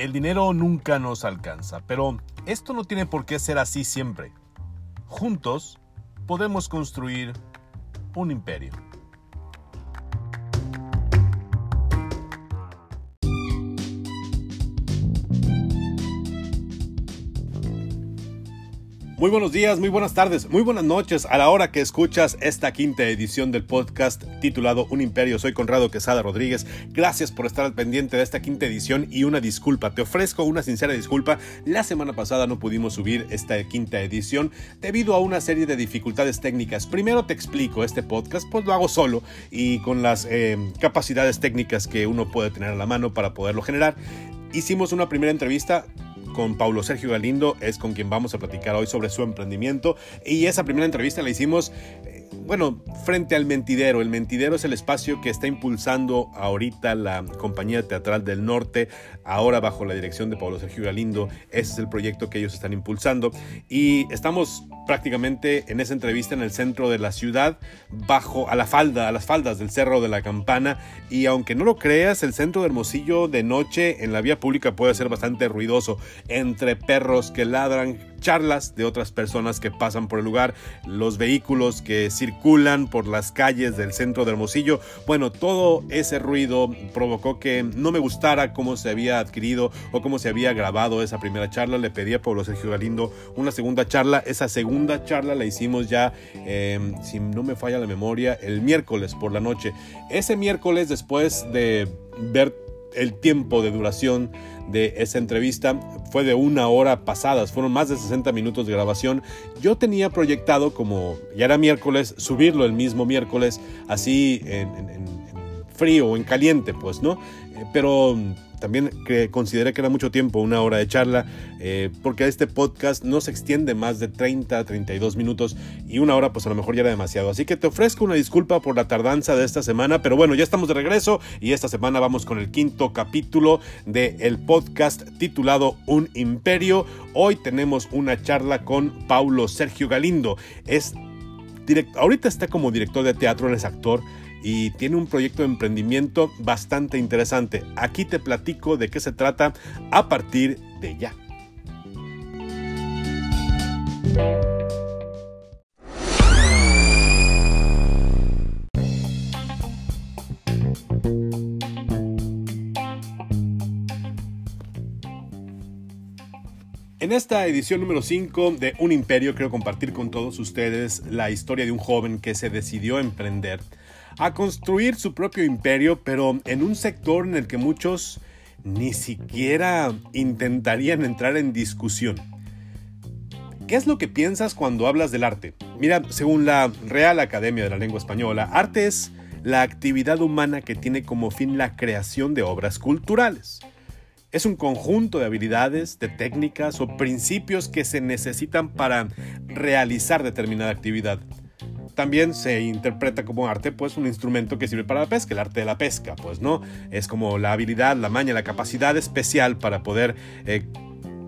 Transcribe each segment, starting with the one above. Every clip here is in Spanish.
El dinero nunca nos alcanza, pero esto no tiene por qué ser así siempre. Juntos podemos construir un imperio. Muy buenos días, muy buenas tardes, muy buenas noches a la hora que escuchas esta quinta edición del podcast titulado Un Imperio. Soy Conrado Quesada Rodríguez. Gracias por estar pendiente de esta quinta edición y una disculpa. Te ofrezco una sincera disculpa. La semana pasada no pudimos subir esta quinta edición debido a una serie de dificultades técnicas. Primero te explico este podcast, pues lo hago solo y con las eh, capacidades técnicas que uno puede tener a la mano para poderlo generar. Hicimos una primera entrevista con Paulo Sergio Galindo, es con quien vamos a platicar hoy sobre su emprendimiento. Y esa primera entrevista la hicimos bueno, frente al Mentidero. El Mentidero es el espacio que está impulsando ahorita la Compañía Teatral del Norte, ahora bajo la dirección de Pablo Sergio Galindo. Ese es el proyecto que ellos están impulsando. Y estamos prácticamente en esa entrevista en el centro de la ciudad, bajo a la falda, a las faldas del Cerro de la Campana. Y aunque no lo creas, el centro de Hermosillo de noche en la vía pública puede ser bastante ruidoso, entre perros que ladran, charlas de otras personas que pasan por el lugar, los vehículos que circulan por las calles del centro de Hermosillo. Bueno, todo ese ruido provocó que no me gustara cómo se había adquirido o cómo se había grabado esa primera charla. Le pedí a Pablo Sergio Galindo una segunda charla. Esa segunda charla la hicimos ya, em, si no me falla la memoria, el miércoles por la noche. Ese miércoles, después de ver el tiempo de duración de esa entrevista fue de una hora pasadas, fueron más de 60 minutos de grabación. Yo tenía proyectado, como ya era miércoles, subirlo el mismo miércoles, así en, en frío o en caliente, pues, ¿no? Eh, pero también consideré que era mucho tiempo, una hora de charla, eh, porque este podcast no se extiende más de 30, 32 minutos y una hora pues a lo mejor ya era demasiado. Así que te ofrezco una disculpa por la tardanza de esta semana, pero bueno, ya estamos de regreso y esta semana vamos con el quinto capítulo del el podcast titulado Un Imperio. Hoy tenemos una charla con Paulo Sergio Galindo. Es ahorita está como director de teatro, él es actor y tiene un proyecto de emprendimiento bastante interesante. Aquí te platico de qué se trata a partir de ya. En esta edición número 5 de Un Imperio quiero compartir con todos ustedes la historia de un joven que se decidió emprender a construir su propio imperio, pero en un sector en el que muchos ni siquiera intentarían entrar en discusión. ¿Qué es lo que piensas cuando hablas del arte? Mira, según la Real Academia de la Lengua Española, arte es la actividad humana que tiene como fin la creación de obras culturales. Es un conjunto de habilidades, de técnicas o principios que se necesitan para realizar determinada actividad también se interpreta como arte, pues un instrumento que sirve para la pesca, el arte de la pesca, pues no, es como la habilidad, la maña, la capacidad especial para poder eh,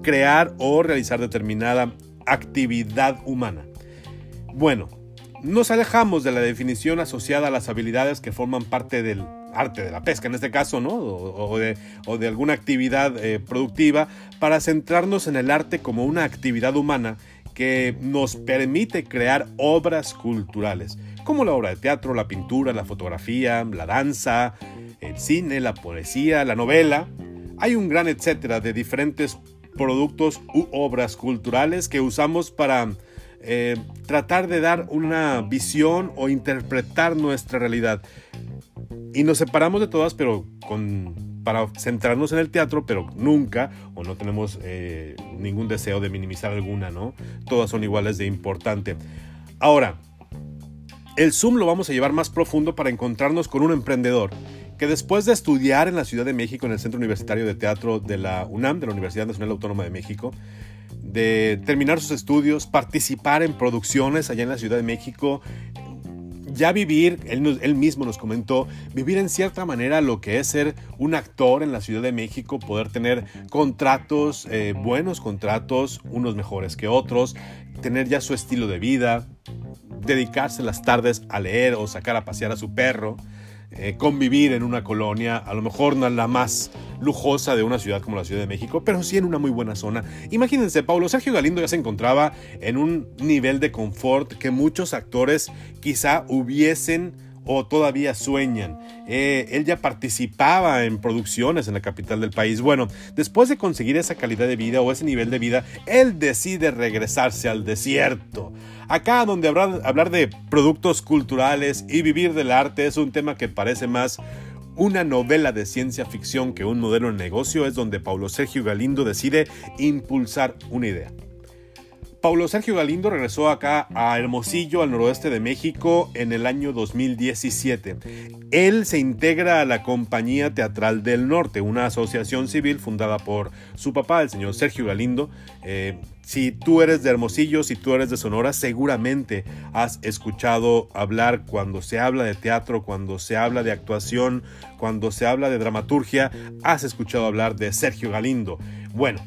crear o realizar determinada actividad humana. Bueno, nos alejamos de la definición asociada a las habilidades que forman parte del arte de la pesca en este caso, ¿no? O, de, alguna actividad eh, productiva, para centrarnos en el arte como una actividad humana que nos permite crear obras culturales, como la obra de teatro, la pintura, la fotografía, la danza, el cine, la poesía, la novela. Hay un gran etcétera de diferentes productos u obras culturales que usamos para eh, tratar de dar una visión o interpretar nuestra realidad. Y nos separamos de todas, pero con para centrarnos en el teatro, pero nunca o no tenemos eh, ningún deseo de minimizar alguna, ¿no? Todas son iguales de importante. Ahora, el Zoom lo vamos a llevar más profundo para encontrarnos con un emprendedor que después de estudiar en la Ciudad de México en el Centro Universitario de Teatro de la UNAM, de la Universidad Nacional Autónoma de México, de terminar sus estudios, participar en producciones allá en la Ciudad de México, ya vivir, él, mismo nos comentó, vivir en cierta manera lo que es ser un actor en la Ciudad de México, poder tener contratos, eh, buenos contratos, unos mejores que otros, tener ya su estilo de vida, dedicarse las tardes a leer o sacar a pasear a su perro. Eh, convivir en una colonia, a lo mejor no la más lujosa de una ciudad como la Ciudad de México, pero sí en una muy buena zona. Imagínense, Paulo Sergio Galindo ya se encontraba en un nivel de confort que muchos actores quizá hubiesen o todavía sueñan. Eh, él ya participaba en producciones en la capital del país. Bueno, después de conseguir esa calidad de vida o ese nivel de vida, él decide regresarse al desierto. Acá donde hablar de productos culturales y vivir del arte es un tema que parece más una novela de ciencia ficción que un modelo de negocio, es donde Paulo Sergio Galindo decide impulsar una idea. Paulo Sergio Galindo regresó acá a Hermosillo, al noroeste de México, en el año 2017. Él se integra a la Compañía Teatral del Norte, una asociación civil fundada por su papá, el señor Sergio Galindo. Eh, si tú eres de Hermosillo, si tú eres de Sonora, seguramente has escuchado hablar cuando se habla de teatro, cuando se habla de actuación, cuando se habla de dramaturgia, has escuchado hablar de Sergio Galindo. Bueno,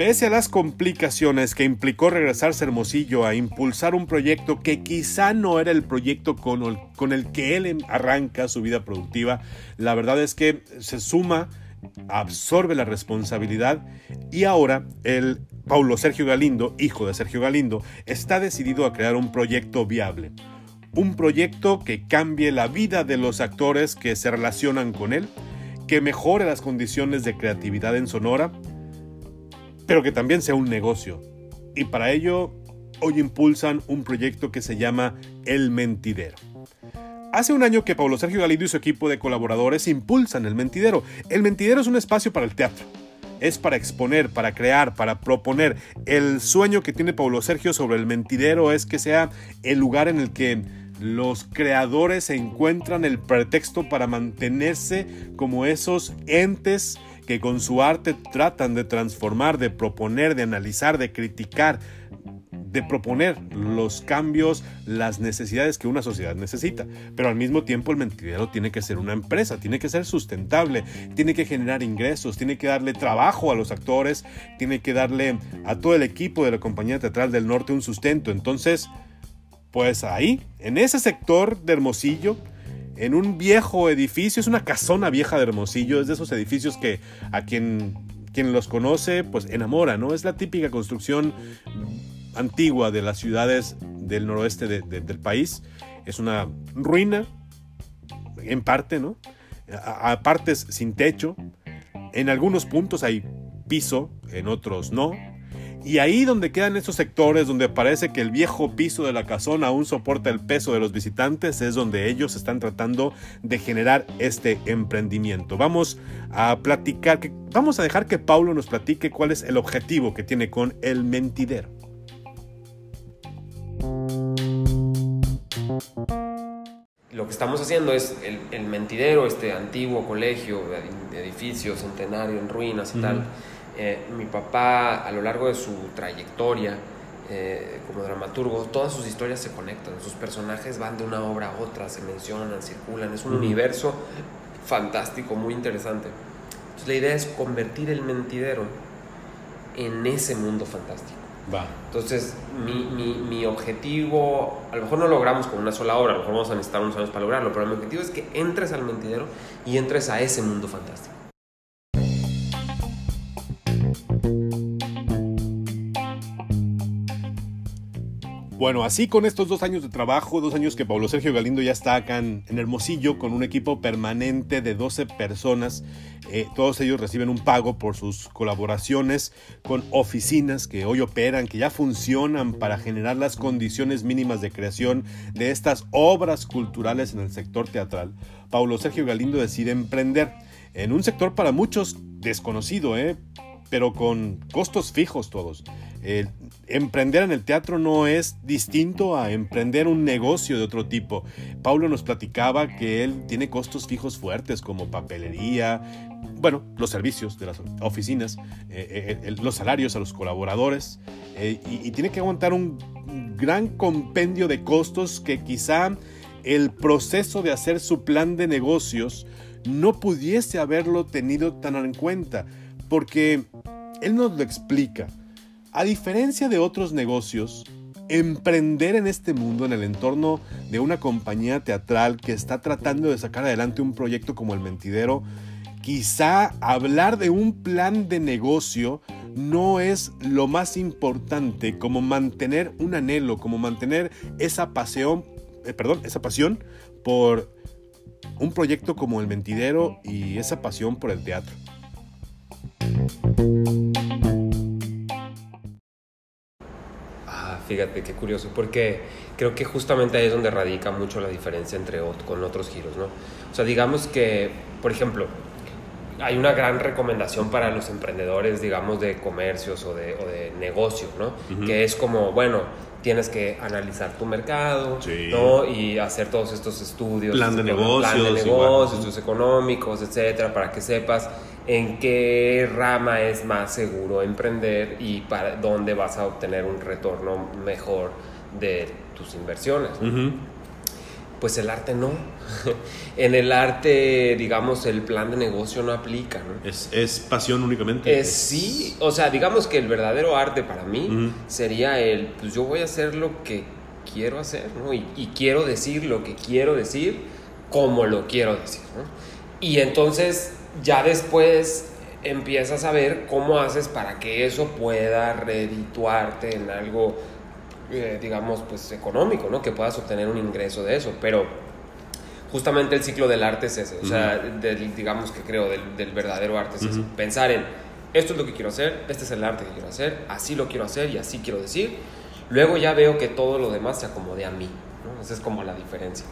Pese a las complicaciones que implicó regresarse a Hermosillo a impulsar un proyecto que quizá no era el proyecto con el, con el que él em, arranca su vida productiva, la verdad es que se suma, absorbe la responsabilidad y ahora el Paulo Sergio Galindo, hijo de Sergio Galindo, está decidido a crear un proyecto viable. Un proyecto que cambie la vida de los actores que se relacionan con él, que mejore las condiciones de creatividad en Sonora, pero que también sea un negocio. Y para ello, hoy impulsan un proyecto que se llama El Mentidero. Hace un año que Pablo Sergio Galindo y su equipo de colaboradores impulsan El Mentidero. El Mentidero es un espacio para el teatro. Es para exponer, para crear, para proponer. El sueño que tiene Pablo Sergio sobre el mentidero es que sea el lugar en el que los creadores encuentran el pretexto para mantenerse como esos entes que con su arte tratan de transformar, de proponer, de analizar, de criticar, de proponer los cambios, las necesidades que una sociedad necesita. Pero al mismo tiempo el mentidero tiene que ser una empresa, tiene que ser sustentable, tiene que generar ingresos, tiene que darle trabajo a los actores, tiene que darle a todo el equipo de la compañía teatral del norte un sustento. Entonces, pues ahí, en ese sector de Hermosillo, en un viejo edificio, es una casona vieja de Hermosillo, es de esos edificios que a quien, quien los conoce pues enamora, ¿no? Es la típica construcción antigua de las ciudades del noroeste del país. Es una ruina, en parte, ¿no? a partes sin techo. En algunos puntos hay piso, en otros no. Y ahí donde quedan esos sectores donde parece que el viejo piso de la casona aún soporta el peso de los visitantes, es donde ellos están tratando de generar este emprendimiento. Vamos a platicar, vamos a dejar que Paulo nos platique cuál es el objetivo que tiene con el mentidero. Lo que estamos haciendo es el, mentidero, este antiguo colegio, edificio centenario en ruinas y tal eh, mi papá, a lo largo de su trayectoria eh, como dramaturgo, todas sus historias se conectan, sus personajes van de una obra a otra, se mencionan, circulan, es un universo fantástico, muy interesante. Entonces la idea es convertir el mentidero en ese mundo fantástico. Va. Entonces, mi, mi, mi, objetivo, a lo mejor no logramos con una sola obra, a lo mejor vamos a necesitar unos años para lograrlo, pero mi objetivo es que entres al mentidero y entres a ese mundo fantástico. Bueno, así con estos dos años de trabajo, dos años que Pablo Sergio Galindo ya está acá en, Hermosillo con un equipo permanente de 12 personas, eh, todos ellos reciben un pago por sus colaboraciones con oficinas que hoy operan, que ya funcionan para generar las condiciones mínimas de creación de estas obras culturales en el sector teatral. Pablo Sergio Galindo decide emprender en un sector para muchos desconocido, ¿eh? pero con costos fijos todos. Emprender en el teatro no es distinto a emprender un negocio de otro tipo. Paulo nos platicaba que él tiene costos fijos fuertes como papelería, bueno, los servicios de las oficinas, eh, eh, los salarios a los colaboradores eh, y, y tiene que aguantar un gran compendio de costos que quizá el proceso de hacer su plan de negocios no pudiese haberlo tenido tan en cuenta porque él nos lo explica. A diferencia de otros negocios, emprender en este mundo, en el entorno de una compañía teatral que está tratando de sacar adelante un proyecto como El Mentidero, quizá hablar de un plan de negocio no es lo más importante como mantener un anhelo, como mantener esa pasión, eh, perdón, esa pasión por un proyecto como El Mentidero y esa pasión por el teatro. Fíjate qué curioso, porque creo que justamente ahí es donde radica mucho la diferencia entre con otros giros, ¿no? O sea, digamos que, por ejemplo, hay una gran recomendación para los emprendedores, digamos, de comercios o de, o de negocios, ¿no? Que es como, bueno, tienes que analizar tu mercado, ¿no? Y hacer todos estos estudios. Plan de negocios. Plan de negocios, estudios económicos, etcétera, para que sepas en qué rama es más seguro emprender y para dónde vas a obtener un retorno mejor de tus inversiones. Pues el arte no. en el arte, digamos, el plan de negocio no aplica. ¿no? Es, pasión únicamente. Es, sí, o sea, digamos que el verdadero arte para mí sería el, pues yo voy a hacer lo que quiero hacer, ¿no? Y, y, quiero decir lo que quiero decir como lo quiero decir, ¿no? Y entonces ya después empiezas a ver cómo haces para que eso pueda redituarte en algo, eh, digamos, pues económico, ¿no? Que puedas obtener un ingreso de eso. Pero justamente el ciclo del arte es ese, o sea, digamos que creo, del, verdadero arte es Pensar en, esto es lo que quiero hacer, este es el arte que quiero hacer, así lo quiero hacer y así quiero decir. Luego ya veo que todo lo demás se acomode a mí, ¿no? Esa es como la diferencia.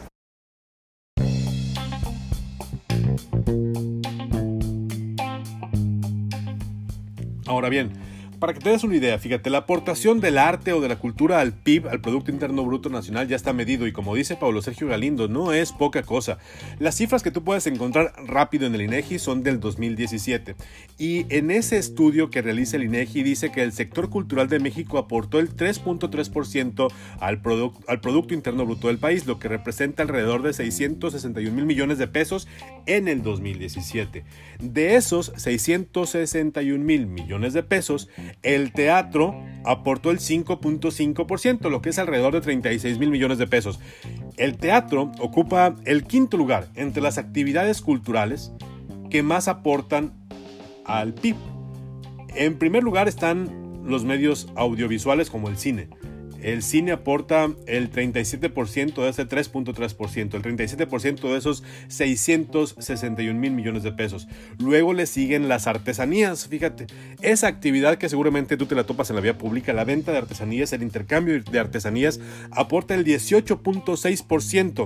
Ahora bien, para que te des una idea, fíjate, la aportación del arte o de la cultura al PIB, al Producto Interno Bruto Nacional, ya está medido y como dice Pablo Sergio Galindo, no es poca cosa. Las cifras que tú puedes encontrar rápido en el INEGI son del 2017 y en ese estudio que realiza el INEGI dice que el sector cultural de México aportó el 3.3% al, al Producto Interno Bruto del país, lo que representa alrededor de 661 mil millones de pesos en el 2017. De esos 661 mil millones de pesos, el teatro aportó el 5.5%, lo que es alrededor de 36 mil millones de pesos. El teatro ocupa el quinto lugar entre las actividades culturales que más aportan al PIB. En primer lugar están los medios audiovisuales como el cine, el cine aporta el 37% de ese 3.3%, el 37% de esos 661 mil millones de pesos. Luego le siguen las artesanías, fíjate, esa actividad que seguramente tú te la topas en la vía pública, la venta de artesanías, el intercambio de artesanías, aporta el 18.6%.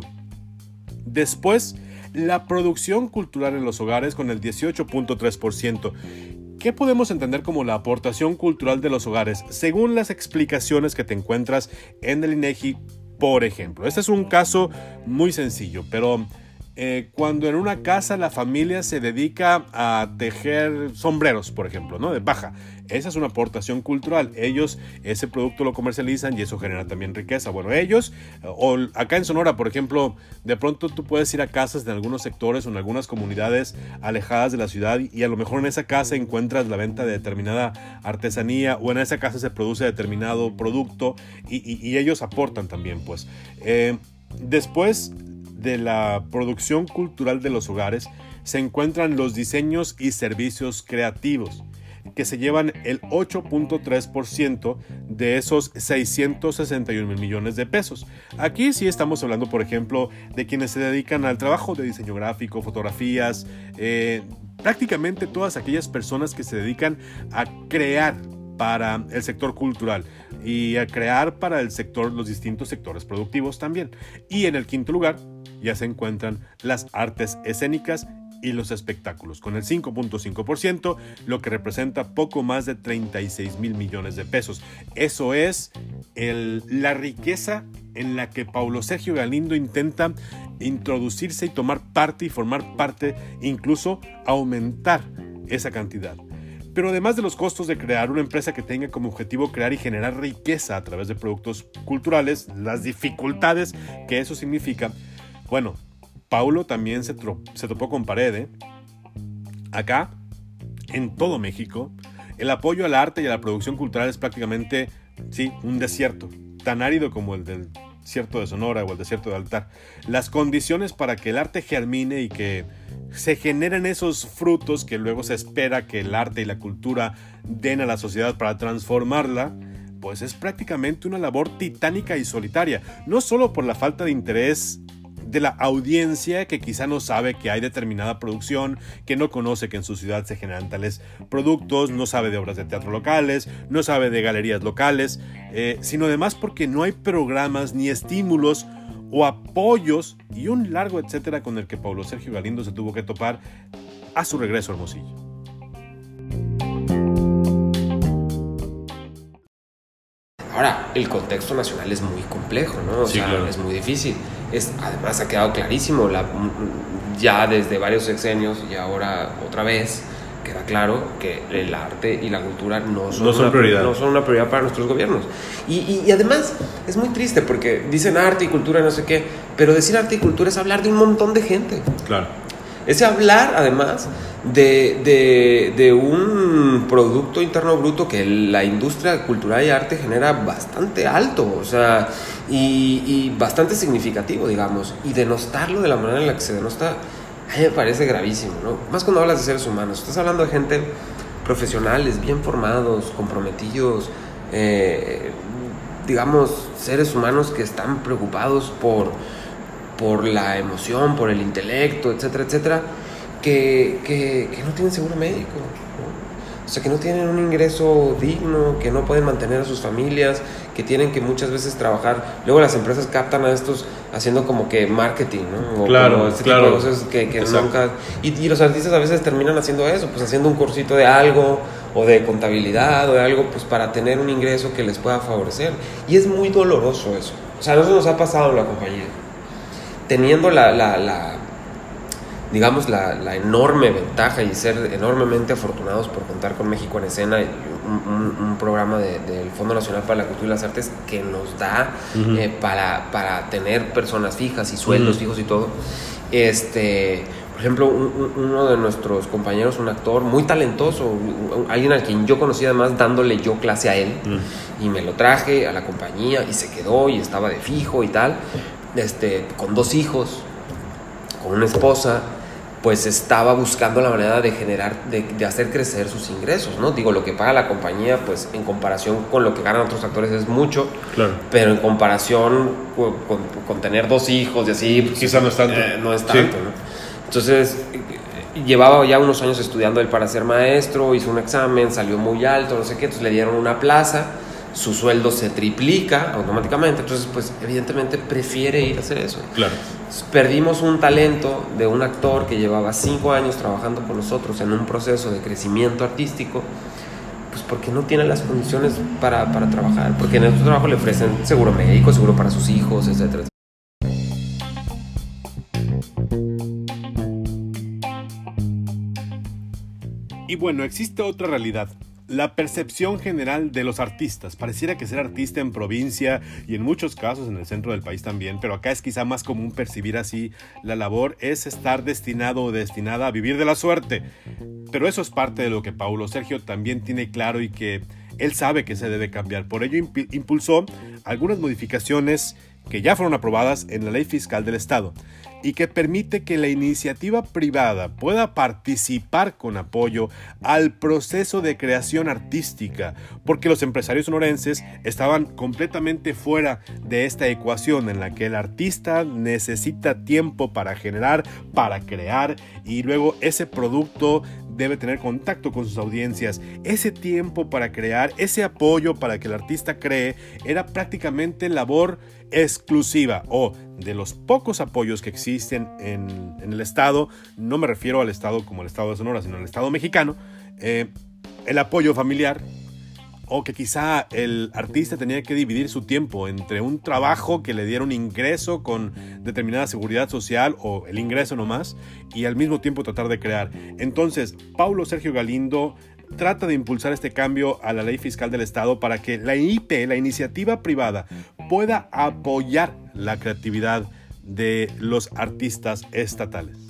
Después, la producción cultural en los hogares con el 18.3%. ¿Qué podemos entender como la aportación cultural de los hogares según las explicaciones que te encuentras en el INEGI, por ejemplo? Este es un caso muy sencillo, pero eh, cuando en una casa la familia se dedica a tejer sombreros, por ejemplo, ¿no? De baja. Esa es una aportación cultural. Ellos ese producto lo comercializan y eso genera también riqueza. Bueno, ellos, o acá en Sonora, por ejemplo, de pronto tú puedes ir a casas de algunos sectores o en algunas comunidades alejadas de la ciudad y a lo mejor en esa casa encuentras la venta de determinada artesanía o en esa casa se produce determinado producto y, ellos aportan también, pues. Eh, después de la producción cultural de los hogares se encuentran los diseños y servicios creativos, que se llevan el 8.3% de esos 661 mil millones de pesos. Aquí sí estamos hablando, por ejemplo, de quienes se dedican al trabajo de diseño gráfico, fotografías, eh, prácticamente todas aquellas personas que se dedican a crear para el sector cultural y a crear para el sector los distintos sectores productivos también. Y en el quinto lugar ya se encuentran las artes escénicas y los espectáculos, con el 5.5%, lo que representa poco más de 36 mil millones de pesos. Eso es la riqueza en la que Paulo Sergio Galindo intenta introducirse y tomar parte y formar parte, incluso aumentar esa cantidad. Pero además de los costos de crear una empresa que tenga como objetivo crear y generar riqueza a través de productos culturales, las dificultades que eso significa, bueno, Paulo también se, se topó con pared. ¿eh? Acá, en todo México, el apoyo al arte y a la producción cultural es prácticamente, sí, un desierto. tan árido como el del desierto de Sonora o el desierto de Altar. Las condiciones para que el arte germine y que se generen esos frutos que luego se espera que el arte y la cultura den a la sociedad para transformarla, pues es prácticamente una labor titánica y solitaria, no solo por la falta de interés de la audiencia que quizá no sabe que hay determinada producción, que no conoce que en su ciudad se generan tales productos, no sabe de obras de teatro locales, no sabe de galerías locales, eh, sino además porque no hay programas ni estímulos o apoyos y un largo etcétera con el que Pablo Sergio Galindo se tuvo que topar a su regreso a Hermosillo. Ahora, el contexto nacional es muy complejo, ¿no? O sea, es muy difícil. Es, además, ha quedado clarísimo la, ya desde varios sexenios y ahora otra vez queda claro que el arte y la cultura no son, no son, una, prioridad. No son una prioridad para nuestros gobiernos. Y, y, y, además es muy triste porque dicen arte y cultura y no sé qué, pero decir arte y cultura es hablar de un montón de gente. Claro. Es hablar además de, de, de, un producto interno bruto que la industria cultural y arte genera bastante alto, o sea, y, y, bastante significativo, digamos, y denostarlo de la manera en la que se denosta, a mí me parece gravísimo, ¿no? Más cuando hablas de seres humanos, estás hablando de gente profesionales, bien formados, comprometidos, eh, digamos, seres humanos que están preocupados por, por la emoción, por el intelecto, etcétera, etcétera que, que, que no tienen seguro médico, ¿no? o sea, que no tienen un ingreso digno, que no pueden mantener a sus familias, que tienen que muchas veces trabajar. Luego las empresas captan a estos haciendo como que marketing, ¿no? O claro, este claro. Tipo de cosas que, que nunca... Y, y, los artistas a veces terminan haciendo eso, pues haciendo un cursito de algo, o de contabilidad, o de algo, pues para tener un ingreso que les pueda favorecer. Y es muy doloroso eso. O sea, a nosotros nos ha pasado en la compañía. Teniendo la, la, la digamos, la, la, enorme ventaja y ser enormemente afortunados por contar con México en Escena, un, un, un programa del de, Fondo Nacional para la Cultura y las Artes que nos da uh -huh. eh, para, para, tener personas fijas y sueldos uh -huh. fijos y todo. Este, por ejemplo, un, uno de nuestros compañeros, un actor muy talentoso, alguien al quien yo conocí además dándole yo clase a él, uh -huh. y me lo traje a la compañía y se quedó y estaba de fijo y tal, este, con dos hijos, con una esposa, pues estaba buscando la manera de generar, de, de, hacer crecer sus ingresos, ¿no? Digo, lo que paga la compañía, pues en comparación con lo que ganan otros actores es mucho, claro. pero en comparación con, con, con, tener dos hijos y así, pues, quizá no es tanto. Eh, no es tanto, sí. ¿no? Entonces, llevaba ya unos años estudiando él para ser maestro, hizo un examen, salió muy alto, no sé qué, entonces le dieron una plaza, su sueldo se triplica automáticamente, entonces pues evidentemente prefiere ir a hacer eso. Claro. Perdimos un talento de un actor que llevaba cinco años trabajando con nosotros en un proceso de crecimiento artístico, pues porque no tiene las condiciones para, para trabajar, porque en su trabajo le ofrecen seguro médico, seguro para sus hijos, etcétera. Y bueno, existe otra realidad, la percepción general de los artistas. Pareciera que ser artista en provincia y en muchos casos en el centro del país también, pero acá es quizá más común percibir así la labor es estar destinado o destinada a vivir de la suerte. Pero eso es parte de lo que Paulo Sergio también tiene claro y que él sabe que se debe cambiar. Por ello impulsó algunas modificaciones que ya fueron aprobadas en la ley fiscal del Estado y que permite que la iniciativa privada pueda participar con apoyo al proceso de creación artística, porque los empresarios sonorenses estaban completamente fuera de esta ecuación en la que el artista necesita tiempo para generar, para crear y luego ese producto debe tener contacto con sus audiencias. Ese tiempo para crear, ese apoyo para que el artista cree, era prácticamente labor exclusiva o de los pocos apoyos que existen en, el Estado, no me refiero al Estado como el Estado de Sonora, sino al Estado mexicano, eh, el apoyo familiar, o que quizá el artista tenía que dividir su tiempo entre un trabajo que le diera un ingreso con determinada seguridad social o el ingreso nomás y al mismo tiempo tratar de crear. Entonces, Paulo Sergio Galindo trata de impulsar este cambio a la ley fiscal del Estado para que la IP, la iniciativa privada, pueda apoyar la creatividad de los artistas estatales.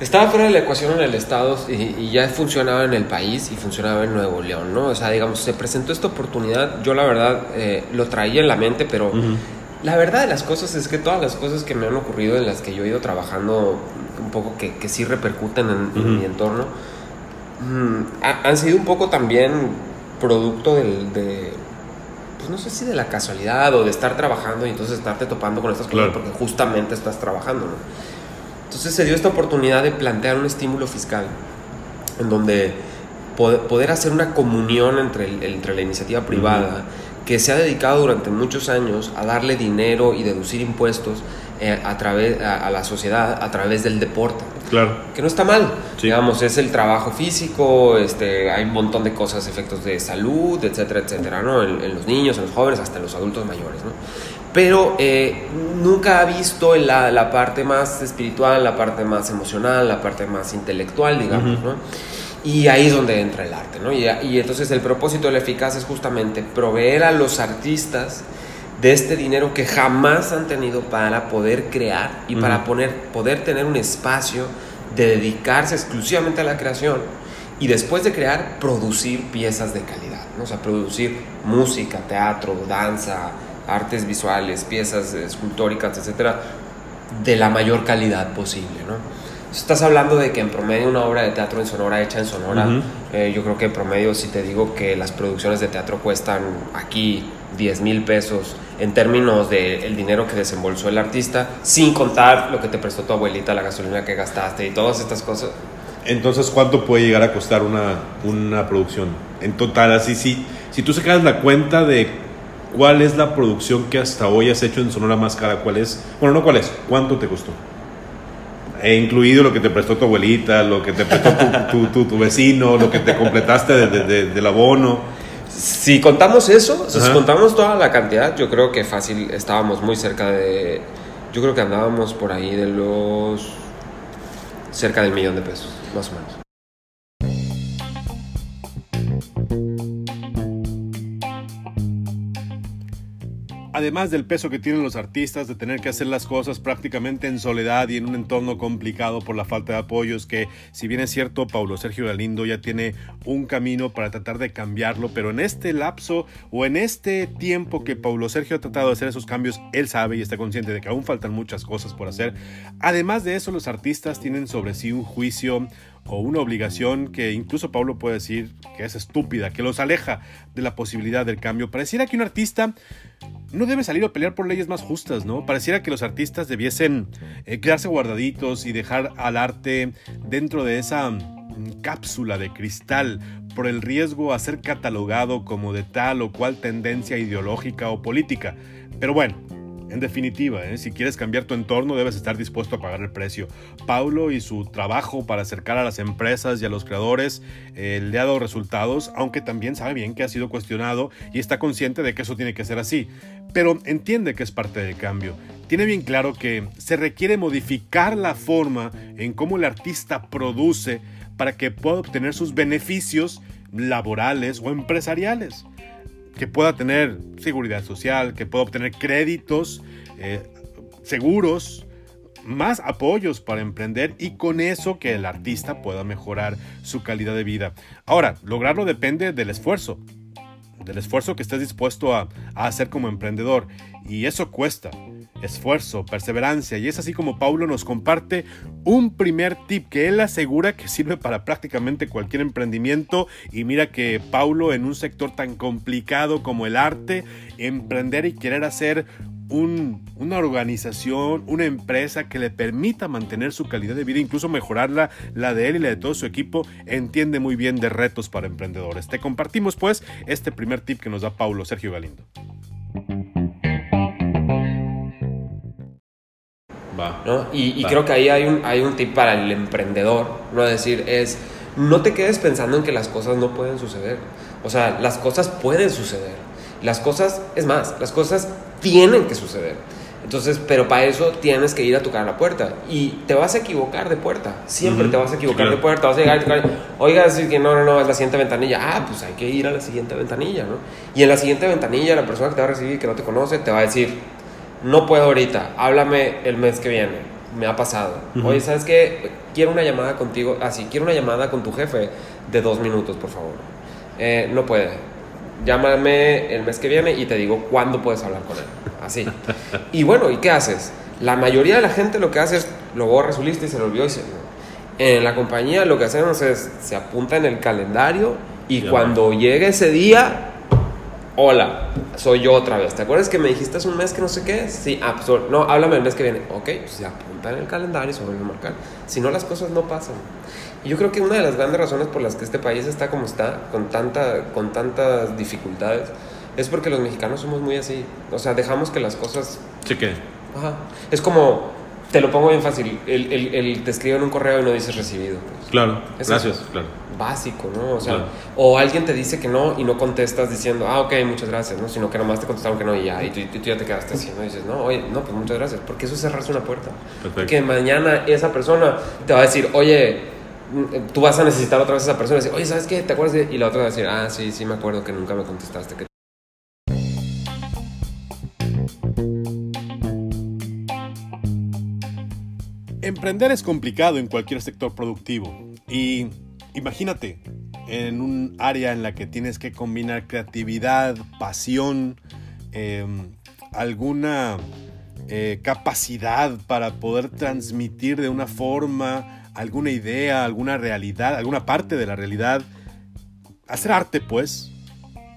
Estaba fuera de la ecuación en el Estado y, ya funcionaba en el país y funcionaba en Nuevo León, ¿no? O sea, digamos, se presentó esta oportunidad, yo la verdad eh, lo traía en la mente, pero la verdad de las cosas es que todas las cosas que me han ocurrido en las que yo he ido trabajando un poco que, que sí repercuten en, mi entorno, mm, han sido un poco también producto del, de, pues no sé si de la casualidad o de estar trabajando y entonces estarte topando con estas cosas porque justamente estás trabajando, ¿no? Entonces se dio esta oportunidad de plantear un estímulo fiscal en donde poder hacer una comunión entre, entre la iniciativa privada que se ha dedicado durante muchos años a darle dinero y deducir impuestos eh, a, través, a, la sociedad a través del deporte. Claro. Que no está mal. Digamos, es el trabajo físico, este, hay un montón de cosas, efectos de salud, etcétera, etcétera, ¿no? En, en los niños, en los jóvenes, hasta en los adultos mayores, ¿no? Pero eh, nunca ha visto la, la, parte más espiritual, la parte más emocional, la parte más intelectual, digamos, ¿no? Y ahí es donde entra el arte, ¿no? Y, y, entonces el propósito de la eficaz es justamente proveer a los artistas de este dinero que jamás han tenido para poder crear y para poner, poder tener un espacio de dedicarse exclusivamente a la creación y después de crear, producir piezas de calidad, ¿no? O sea, producir música, teatro, danza, artes visuales, piezas escultóricas, etcétera, de la mayor calidad posible, ¿no? Estás hablando de que en promedio una obra de teatro en Sonora hecha en Sonora, eh, yo creo que en promedio si te digo que las producciones de teatro cuestan aquí 10 mil pesos en términos del el dinero que desembolsó el artista, sin contar lo que te prestó tu abuelita, la gasolina que gastaste y todas estas cosas. Entonces, ¿cuánto puede llegar a costar una, una producción? En total, así, si, si tú sacas la cuenta de ¿Cuál es la producción que hasta hoy has hecho en Sonora más cara? ¿Cuál es? Bueno, no cuál es, ¿cuánto te costó? He incluido lo que te prestó tu abuelita, lo que te prestó tu, tu, vecino, lo que te completaste de, del abono. Si contamos eso, si contamos toda la cantidad, yo creo que fácil estábamos muy cerca de. Yo creo que andábamos por ahí de los. cerca del millón de pesos, más o menos. Además del peso que tienen los artistas de tener que hacer las cosas prácticamente en soledad y en un entorno complicado por la falta de apoyos, que si bien es cierto, Paulo Sergio Galindo ya tiene un camino para tratar de cambiarlo, pero en este lapso o en este tiempo que Paulo Sergio ha tratado de hacer esos cambios, él sabe y está consciente de que aún faltan muchas cosas por hacer. Además de eso, los artistas tienen sobre sí un juicio o una obligación que incluso Pablo puede decir que es estúpida, que los aleja de la posibilidad del cambio. Pareciera que un artista no debe salir a pelear por leyes más justas, ¿no? Pareciera que los artistas debiesen eh, quedarse guardaditos y dejar al arte dentro de esa mm, cápsula de cristal por el riesgo a ser catalogado como de tal o cual tendencia ideológica o política. Pero bueno, en definitiva, ¿eh? si quieres cambiar tu entorno debes estar dispuesto a pagar el precio. Paulo y su trabajo para acercar a las empresas y a los creadores eh, le ha dado resultados, aunque también sabe bien que ha sido cuestionado y está consciente de que eso tiene que ser así. Pero entiende que es parte del cambio. Tiene bien claro que se requiere modificar la forma en cómo el artista produce para que pueda obtener sus beneficios laborales o empresariales que pueda tener seguridad social, que pueda obtener créditos eh, seguros, más apoyos para emprender y con eso que el artista pueda mejorar su calidad de vida. Ahora, lograrlo depende del esfuerzo, del esfuerzo que estés dispuesto a, a hacer como emprendedor y eso cuesta esfuerzo, perseverancia. Y es así como Paulo nos comparte un primer tip que él asegura que sirve para prácticamente cualquier emprendimiento. Y mira que Paulo en un sector tan complicado como el arte, emprender y querer hacer una organización, una empresa que le permita mantener su calidad de vida, incluso mejorarla, la de él y la de todo su equipo, entiende muy bien de retos para emprendedores. Te compartimos pues este primer tip que nos da Paulo Sergio Galindo. Y, creo que ahí hay un, hay un tip para el emprendedor, ¿no? Es decir, es, no te quedes pensando en que las cosas no pueden suceder. O sea, las cosas pueden suceder. Las cosas, es más, las cosas tienen que suceder. Entonces, pero para eso tienes que ir a tocar la puerta. Y te vas a equivocar de puerta. Siempre te vas a equivocar de puerta. Vas a llegar y tocar, oiga, decir que no, no, no, es la siguiente ventanilla. Ah, pues hay que ir a la siguiente ventanilla, ¿no? Y en la siguiente ventanilla, la persona que te va a recibir, que no te conoce, te va a decir, no puedo ahorita, háblame el mes que viene. me ha pasado. Oye, ¿sabes qué? Quiero una llamada contigo, así, quiero una llamada con tu jefe de dos minutos, por favor. Eh, no puede. Llámame el mes que viene y te digo cuándo puedes hablar con él. Así. Y bueno, ¿y qué haces? La mayoría de la gente lo que hace es lo borra su lista y se lo olvidó y se... En la compañía lo que hacemos es se apunta en el calendario y cuando llegue ese día, hola, soy yo otra vez. ¿Te acuerdas que me dijiste hace un mes que no sé qué? Sí, ah, pues, no, háblame el mes que viene. Ok, pues se apunta en el calendario y se vuelve a marcar. Si no, las cosas no pasan. Y yo creo que una de las grandes razones por las que este país está como está, con, tanta, con tantas dificultades, es porque los mexicanos somos muy así. O sea, dejamos que las cosas... Sí, que... Ajá. Es como te lo pongo bien fácil. El, el, el, te escriben un correo y no dices recibido. Pues. Claro, gracias, claro. Básico, ¿no? O sea, o alguien te dice que no y no contestas diciendo, ah, ok, muchas gracias, ¿no? Sino que nomás te contestaron que no y ya, y tú, ya te quedaste así, ¿no? Y dices, no, oye, no, pues muchas gracias, porque eso es cerrarse una puerta. Perfecto. Que mañana esa persona te va a decir, oye, mm, tú vas a necesitar otra vez a esa persona y decir, oye, ¿sabes qué? ¿Te acuerdas de...? Y la otra va a decir, ah, sí, sí, me acuerdo que nunca me contestaste, que Emprender es complicado en cualquier sector productivo y imagínate en un área en la que tienes que combinar creatividad, pasión, em, alguna eh, capacidad para poder transmitir de una forma alguna idea, alguna realidad, alguna parte de la realidad. Hacer arte, pues,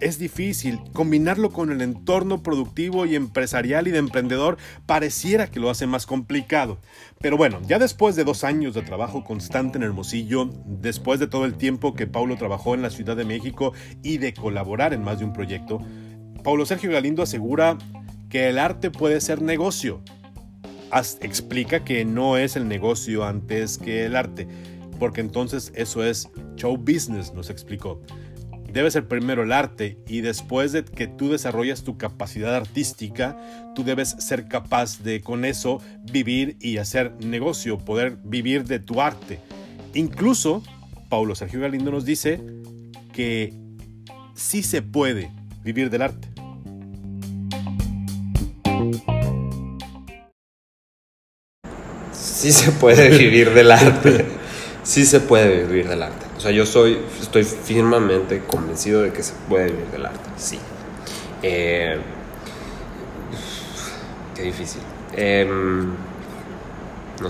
es difícil. Combinarlo con el entorno productivo y empresarial y de emprendedor pareciera que lo hace más complicado. Pero bueno, ya después de dos años de trabajo constante en Hermosillo, después de todo el tiempo que Paulo trabajó en la Ciudad de México y de colaborar en más de un proyecto, Paulo Sergio Galindo asegura que el arte puede ser negocio. explica que no es el negocio antes que el arte, porque entonces eso es show business, nos explicó debe ser primero el arte y después de que tú desarrollas tu capacidad artística, tú debes ser capaz de con eso vivir y hacer negocio, poder vivir de tu arte. Incluso, Paulo Sergio Galindo nos dice que sí se puede vivir del arte. Sí se puede vivir del arte. Sí se puede vivir del arte. O sea, yo soy, estoy firmemente convencido de que se puede vivir del arte, sí. Eh, qué difícil. Em,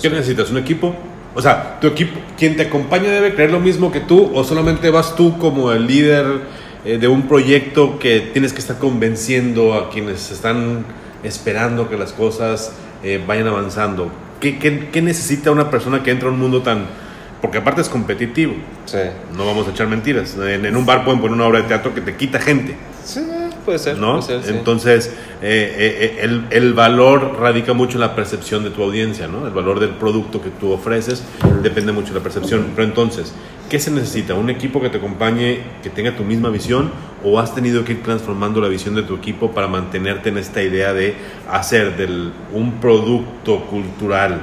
¿Qué necesitas? ¿Un equipo? O sea, tu equipo, quien te acompaña debe creer lo mismo que tú o solamente vas tú como el líder eh, de un proyecto que tienes que estar convenciendo a quienes están esperando que las cosas eh, vayan avanzando. ¿Qué, ¿Qué, qué, necesita una persona que entra a un mundo tan, porque aparte es competitivo. Sí. No vamos a echar mentiras. En, un bar pueden poner una obra de teatro que te quita gente. Sí, puede ser. ¿No? Entonces, eh, eh, el, el, valor radica mucho en la percepción de tu audiencia, ¿no? El valor del producto que tú ofreces depende mucho de la percepción. Pero entonces, ¿qué se necesita? ¿Un equipo que te acompañe, que tenga tu misma visión? ¿O has tenido que ir transformando la visión de tu equipo para mantenerte en esta idea de hacer del, un producto cultural,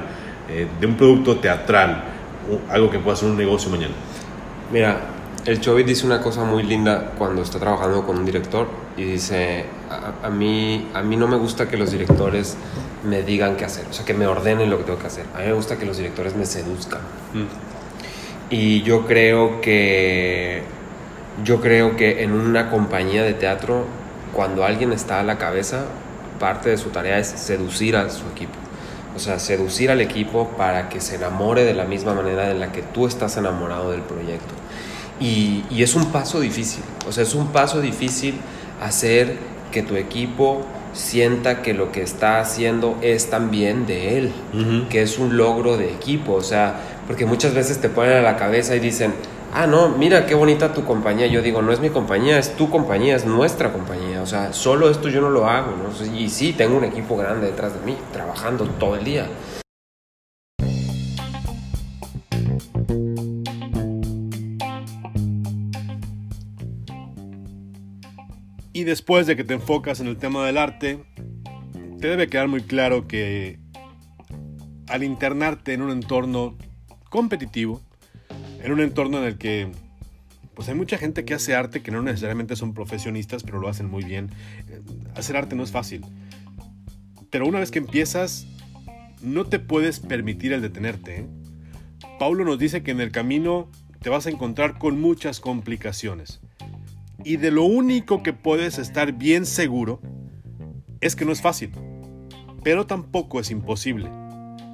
eh, de un producto teatral? Algo que pueda ser un negocio mañana? Mira, el Chovit dice una cosa muy linda cuando está trabajando con un director y dice, a, mí, a mí no me gusta que los directores me digan qué hacer, o sea, que me ordenen lo que tengo que hacer. A mí me gusta que los directores me seduzcan. Mm. Y yo creo que yo creo que en una compañía de teatro, cuando alguien está a la cabeza, parte de su tarea es seducir a su equipo. O sea, seducir al equipo para que se enamore de la misma manera en la que tú estás enamorado del proyecto. Y, es un paso difícil, o sea, es un paso difícil hacer que tu equipo sienta que lo que está haciendo es también de él, que es un logro de equipo, o sea, porque muchas veces te ponen a la cabeza y dicen, ah, no, mira qué bonita tu compañía. Yo digo, no es mi compañía, es tu compañía, es nuestra compañía. O sea, solo esto yo no lo hago, ¿no? Y sí, tengo un equipo grande detrás de mí, trabajando todo el día. Y después de que te enfocas en el tema del arte, te debe quedar muy claro que al internarte en un entorno competitivo, en un entorno en el que pues hay mucha gente que hace arte que no necesariamente son profesionistas, pero lo hacen muy bien. Hacer arte no es fácil. Pero una vez que empiezas, no te puedes permitir el detenerte. ¿eh? Paulo nos dice que en el camino te vas a encontrar con muchas complicaciones. Y de lo único que puedes estar bien seguro es que no es fácil, pero tampoco es imposible.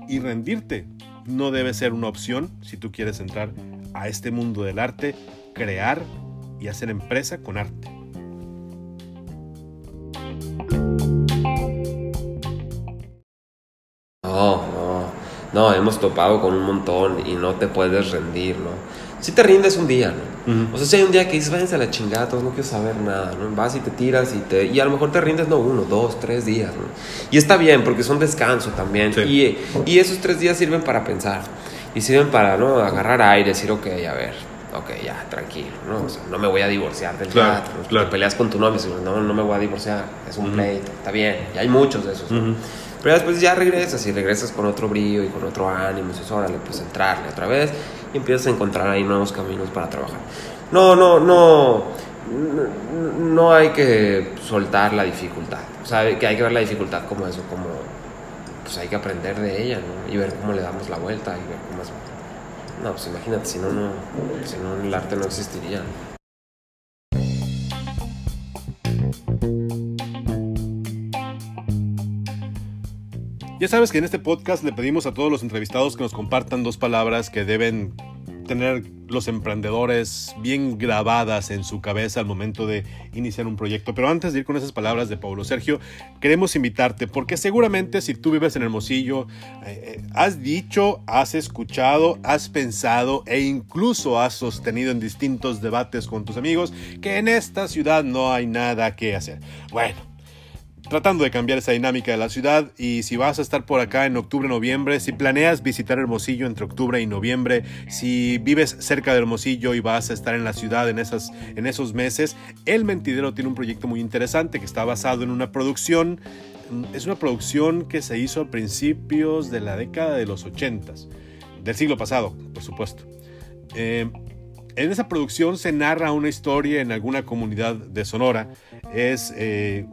Y rendirte no debe ser una opción si tú quieres entrar a este mundo del arte, crear y hacer empresa con arte. No, no, no, hemos topado con un montón y no te puedes rendir, ¿no? Si te rindes un día, ¿no? O sea, si hay un día que dices, váyanse a la chingada, no quiero saber nada, ¿no? Vas y te tiras y, te, y a lo mejor te rindes, no, uno, dos, tres días, ¿no? Y está bien, porque son descanso también. Y, y, esos tres días sirven para pensar. Y sirven para, ¿no? Agarrar aire, decir, ok, a ver, ok, ya, tranquilo, ¿no? O sea, no me voy a divorciar del teatro. Te peleas con tu novio, no, no me voy a divorciar, es un pleito, está bien. Y hay muchos de esos, Pero después ya regresas y regresas con otro brillo y con otro ánimo. Y dices, órale, pues entrarle otra vez y empiezas a encontrar ahí nuevos caminos para trabajar. No, no, no, no hay que soltar la dificultad. O sea, que hay que ver la dificultad como eso, como pues hay que aprender de ella, ¿no? Y ver cómo le damos la vuelta y ver cómo. No, pues imagínate, si no, si no el arte no existiría. Ya sabes que en este podcast le pedimos a todos los entrevistados que nos compartan dos palabras que deben tener los emprendedores bien grabadas en su cabeza al momento de iniciar un proyecto. Pero antes de ir con esas palabras de Pablo Sergio, queremos invitarte porque seguramente si tú vives en Hermosillo, eh, eh, has dicho, has escuchado, has pensado e incluso has sostenido en distintos debates con tus amigos que en esta ciudad no hay nada que hacer. Bueno tratando de cambiar esa dinámica de la ciudad y si vas a estar por acá en octubre, noviembre, si planeas visitar Hermosillo entre octubre y noviembre, si vives cerca de Hermosillo y vas a estar en la ciudad en, esas, en esos meses, El Mentidero tiene un proyecto muy interesante que está basado en una producción, es una producción que se hizo a principios de la década de los 80, del siglo pasado, por supuesto. Eh, en esa producción se narra una historia en alguna comunidad de Sonora. Es eh,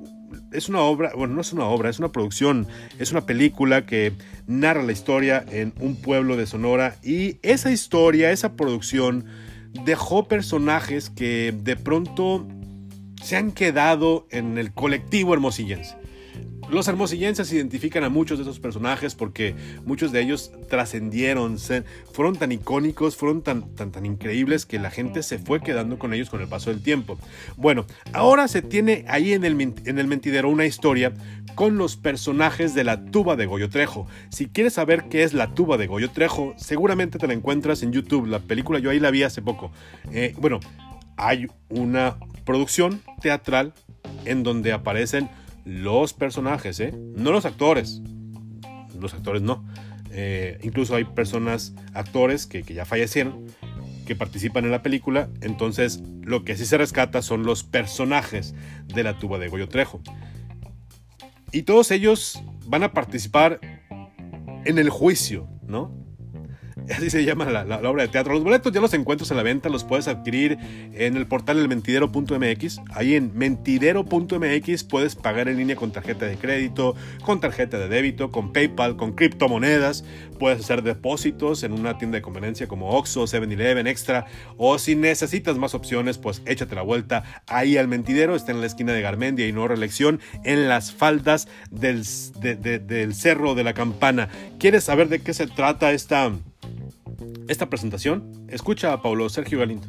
es una obra, bueno, no es una obra, es una producción, es una película que narra la historia en un pueblo de Sonora y esa historia, esa producción dejó personajes que de pronto se han quedado en el colectivo hermosillense. Los hermosillenses identifican a muchos de esos personajes porque muchos de ellos trascendieron, fueron tan icónicos, fueron tan, tan, tan increíbles que la gente se fue quedando con ellos con el paso del tiempo. Bueno, ahora se tiene ahí en el, en el mentidero una historia con los personajes de la tuba de Goyo Trejo. Si quieres saber qué es la tuba de Goyo Trejo, seguramente te la encuentras en YouTube. La película yo ahí la vi hace poco. Eh, bueno, hay una producción teatral en donde aparecen los personajes, ¿eh? no los actores. Los actores no. Eh, incluso hay personas, actores que, ya fallecieron, que participan en la película. Entonces, lo que sí se rescata son los personajes de la tuba de Goyo Trejo. Y todos ellos van a participar en el juicio, ¿no? Así se llama la, obra de teatro. Los boletos ya los encuentras en la venta, los puedes adquirir en el portal elmentidero.mx. Ahí en mentidero.mx puedes pagar en línea con tarjeta de crédito, con tarjeta de débito, con PayPal, con criptomonedas. Puedes hacer depósitos en una tienda de conveniencia como Oxxo, 7-Eleven, Extra. O si necesitas más opciones, pues échate la vuelta ahí al mentidero. Está en la esquina de Garmendia y no reelección, en las faldas del, del Cerro de la Campana. ¿Quieres saber de qué se trata esta esta presentación, escucha a Paulo Sergio Galindo.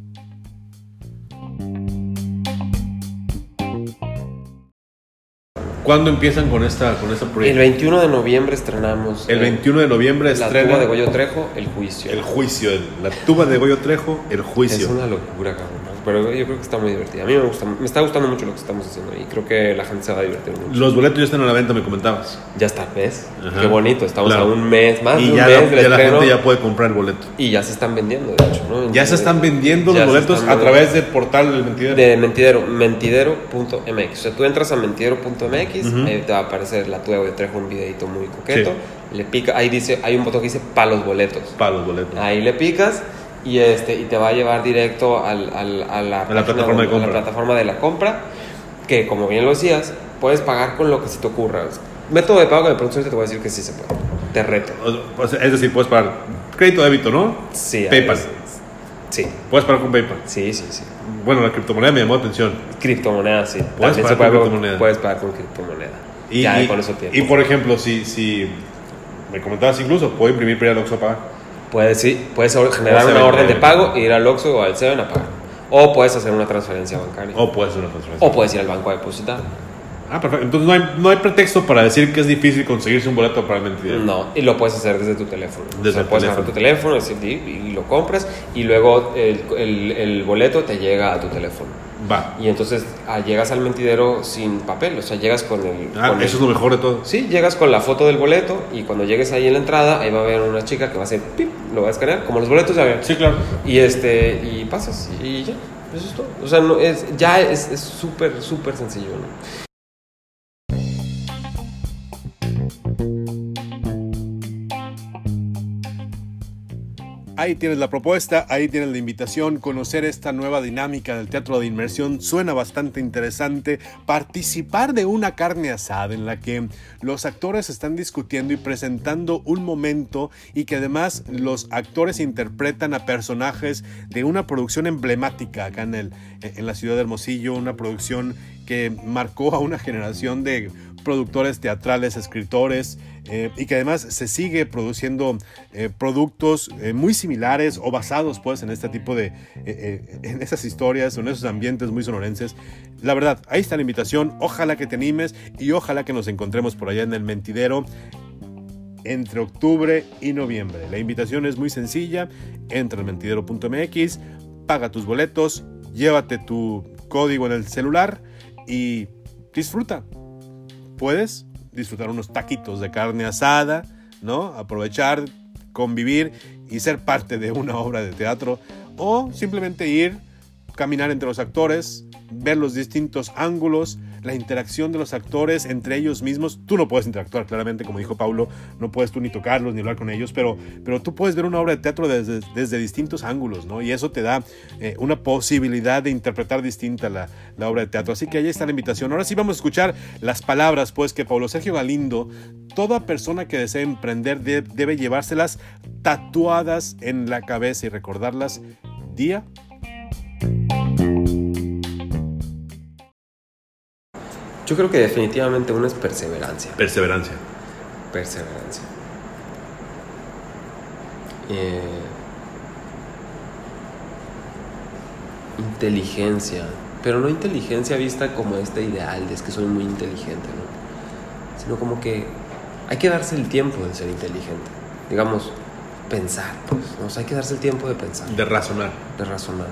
¿Cuándo empiezan con esta, con esta proyecto? El 21 de noviembre estrenamos. El 21 de noviembre estrena. La tuba de Goyo Trejo, El Juicio. El Juicio. La tuba de Goyo Trejo, El Juicio. Es una locura, cabrón pero yo creo que está muy divertida. A mí me gusta, me está gustando mucho lo que estamos haciendo y creo que la gente se va a divertir mucho. Los boletos ya están a la venta, me comentabas. Ya está, ¿ves? Qué bonito, estamos a un mes más. Y de un ya, mes la, ya la gente ya puede comprar el boleto. Y ya se están vendiendo, de hecho, ¿no? ya se están vendiendo los boletos a través del portal del Mentidero. De Mentidero, mentidero.mx. O sea, tú entras a mentidero.mx, ahí te va a aparecer la tuya de Trejo, un videito muy coqueto. Le pica, ahí dice, hay un botón que dice para los boletos. Para los boletos. Ahí le picas y, este, y te va a llevar directo al, al, a, la, plataforma de, compra. la plataforma de la compra, que como bien lo decías, puedes pagar con lo que se te ocurra. Método de pago de producción te voy a decir que sí se puede. Te reto. es decir, puedes pagar crédito, débito, ¿no? Sí. PayPal. Sí. Puedes pagar con PayPal. Sí, sí, sí. Bueno, la criptomoneda me llamó la atención. Criptomoneda, sí. Puedes También pagar se con puede criptomoneda. Puedes pagar con criptomoneda. Y, ya, y- con eso y por ejemplo, si, si me comentabas incluso, puedo imprimir al Oxxo a pagar. Puedes, sí, puedes generar una orden de pago, ir al Oxxo o al Seven a pagar. O puedes hacer una transferencia bancaria. O puedes hacer una transferencia. O puedes ir al banco a depositar. Ah, perfecto. Entonces no hay, no hay pretexto para decir que es difícil conseguirse un boleto para el mentidero. No, y lo puedes hacer desde tu teléfono. Desde o sea, el puedes teléfono. tu teléfono decir, y, y lo compras y luego el, el- el boleto te llega a tu teléfono. Va. Y entonces ah, llegas al mentidero sin papel, o sea, llegas con el... Ah, con el- eso es lo mejor de todo. Sí, llegas con la foto del boleto y cuando llegues ahí en la entrada, ahí va a haber una chica que va a hacer pip, lo va a escanear, como los boletos ya ven. Sí, claro. Y este, y pasas y ya, eso es todo. O sea, no, es, ya es es súper, súper sencillo, ¿no? Ahí tienes la propuesta, ahí tienes la invitación, conocer esta nueva dinámica del teatro de inmersión. Suena bastante interesante, participar de una carne asada en la que los actores están discutiendo y presentando un momento y que además los actores interpretan a personajes de una producción emblemática acá en, el, en la ciudad de Hermosillo, una producción que marcó a una generación de productores teatrales, escritores, eh, y que además se sigue produciendo eh, productos eh, muy similares o basados pues en este tipo de, en esas historias o en esos ambientes muy sonorenses. La verdad, ahí está la invitación, ojalá que te animes y ojalá que nos encontremos por allá en el mentidero entre octubre y noviembre. La invitación es muy sencilla, entra al mentidero.mx, paga tus boletos, llévate tu código en el celular y disfruta. Puedes disfrutar unos taquitos de carne asada, ¿no? Aprovechar, convivir y ser parte de una obra de teatro o simplemente ir, caminar entre los actores, ver los distintos ángulos, la interacción de los actores entre ellos mismos. Tú no puedes interactuar, claramente, como dijo Paulo, no puedes tú ni tocarlos ni hablar con ellos, pero, pero tú puedes ver una obra de teatro desde, desde distintos ángulos, ¿no? Y eso te da eh, una posibilidad de interpretar distinta la, la obra de teatro. Así que ahí está la invitación. Ahora sí vamos a escuchar las palabras, pues, que Paulo Sergio Galindo, toda persona que desee emprender de- debe llevárselas tatuadas en la cabeza y recordarlas día Yo creo que definitivamente uno es perseverancia. perseverancia. Perseverancia. Eh, inteligencia. Pero no inteligencia vista como este ideal de es que soy muy inteligente, ¿no? Sino como que hay que darse el tiempo de ser inteligente. Digamos, pensar, pues. ¿no? O sea, hay que darse el tiempo de pensar, De razonar, de razonar.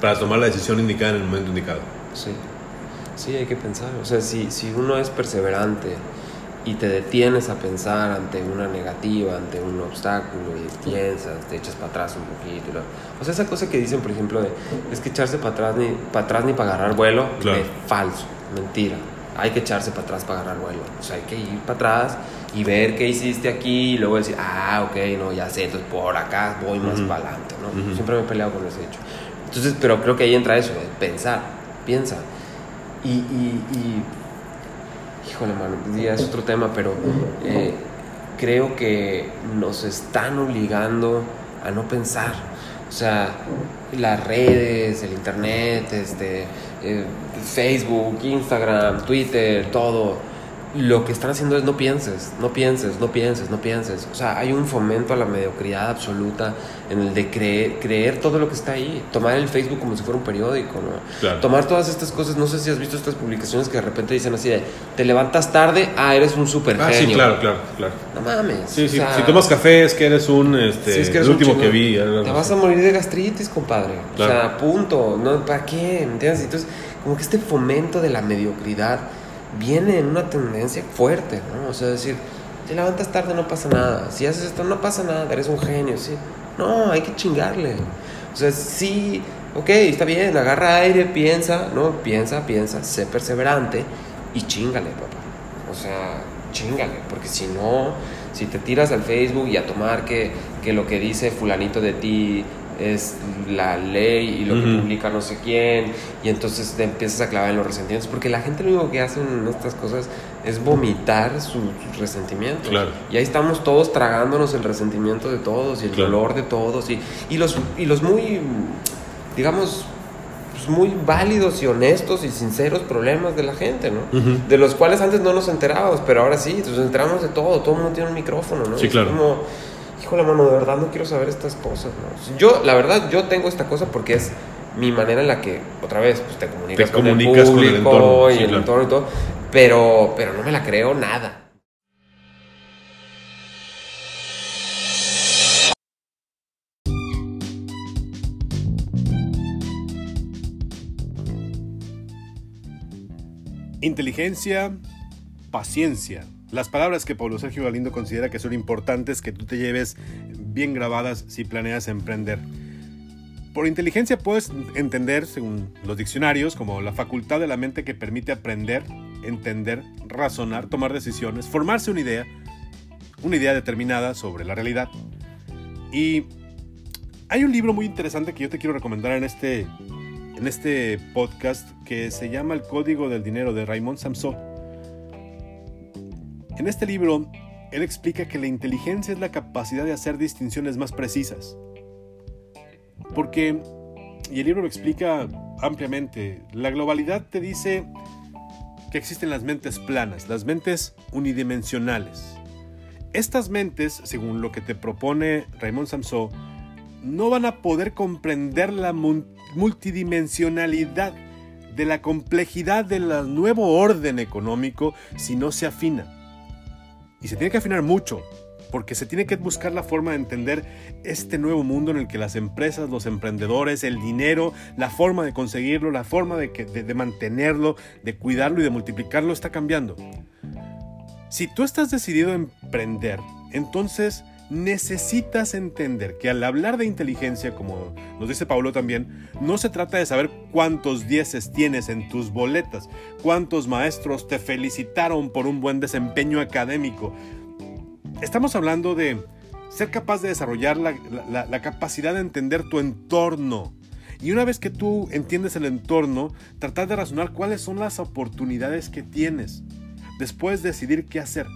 para tomar la decisión indicada en el momento indicado. Sí, sí, hay que pensar. O sea, si, si uno es perseverante y te detienes a pensar ante una negativa, ante un obstáculo y piensas, te echas para atrás un poquito. O sea, esa cosa que dicen, por ejemplo, de, es que echarse para atrás ni para atrás ni para agarrar vuelo, Claro. es falso, mentira. Hay que echarse para atrás para agarrar vuelo. O sea, hay que ir para atrás y ver qué hiciste aquí y luego decir, ah, ok, no, ya sé, entonces por acá voy más Ujú. para adelante, ¿no? Siempre me he peleado con ese hecho. Entonces, pero creo que ahí entra eso, pensar, piensa. Y, y, y híjole, mano, ya es otro tema, pero eh, creo que nos están obligando a no pensar. O sea, las redes, el internet, este, eh, Facebook, Instagram, Twitter, todo. Lo que están haciendo es no pienses, no pienses, no pienses, no pienses. O sea, hay un fomento a la mediocridad absoluta en el de creer, creer todo lo que está ahí. Tomar el Facebook como si fuera un periódico, ¿no? Claro. Tomar todas estas cosas, no sé si has visto estas publicaciones que de repente dicen así de, te levantas tarde, ah, eres un super Ah, genio. sí, claro, claro, claro. No mames. Sí, sí, o sea, si tomas café es que eres un, este, sí, es que eres el último chingón. que vi. Te vas a morir de gastritis, compadre. Claro. O sea, punto. ¿no? ¿Para qué? ¿Me entiendes? Entonces, como que este fomento de la mediocridad viene en una tendencia fuerte, ¿no? O sea, decir, te levantas tarde, no pasa nada. Si haces esto, no pasa nada, eres un genio, ¿sí? No, hay que chingarle. O sea, sí, ok, está bien, agarra aire, piensa, ¿no? Piensa, piensa, sé perseverante y chingale, papá. O sea, chingale, porque si no, si te tiras al Facebook y a tomar que, que lo que dice fulanito de ti es la ley y lo que publica no sé quién, y entonces te empiezas a clavar en los resentimientos, porque la gente lo único que hace en estas cosas es vomitar su, su resentimiento. Claro. Y ahí estamos todos tragándonos el resentimiento de todos y el Claro. dolor de todos y, y, los, y los muy, digamos, pues muy válidos y honestos y sinceros problemas de la gente, ¿no? De los cuales antes no nos enterábamos, pero ahora sí, nos enteramos de todo, todo el mundo tiene un micrófono, ¿no? Sí, Es claro. como, híjole, mano, de verdad no quiero saber estas cosas, ¿no? Yo, la verdad, yo tengo esta cosa porque es mi manera en la que, otra vez, pues te comunicas, Te con, comunicas el con el público entorno, y sí, el claro. entorno y todo, pero, pero no me la creo nada. Inteligencia, paciencia. Las palabras que Pablo Sergio Galindo considera que son importantes que tú te lleves bien grabadas si planeas emprender. Por inteligencia puedes entender, según los diccionarios, como la facultad de la mente que permite aprender, entender, razonar, tomar decisiones, formarse una idea, una idea determinada sobre la realidad. Y hay un libro muy interesante que yo te quiero recomendar en este, en este podcast que se llama El Código del Dinero de Raymond Samson. En este libro, él explica que la inteligencia es la capacidad de hacer distinciones más precisas. Porque, y el libro lo explica ampliamente, la globalidad te dice que existen las mentes planas, las mentes unidimensionales. Estas mentes, según lo que te propone Raymond Samson, no van a poder comprender la multidimensionalidad de la complejidad del nuevo orden económico si no se afina. Y se tiene que afinar mucho, porque se tiene que buscar la forma de entender este nuevo mundo en el que las empresas, los emprendedores, el dinero, la forma de conseguirlo, la forma de, que- de- mantenerlo, de cuidarlo y de multiplicarlo está cambiando. Si tú estás decidido a emprender, entonces necesitas entender que al hablar de inteligencia, como nos dice Pablo también, no se trata de saber cuántos dieces tienes en tus boletas, cuántos maestros te felicitaron por un buen desempeño académico. Estamos hablando de ser capaz de desarrollar la, la- capacidad de entender tu entorno. Y una vez que tú entiendes el entorno, tratar de razonar cuáles son las oportunidades que tienes. Después decidir qué hacer.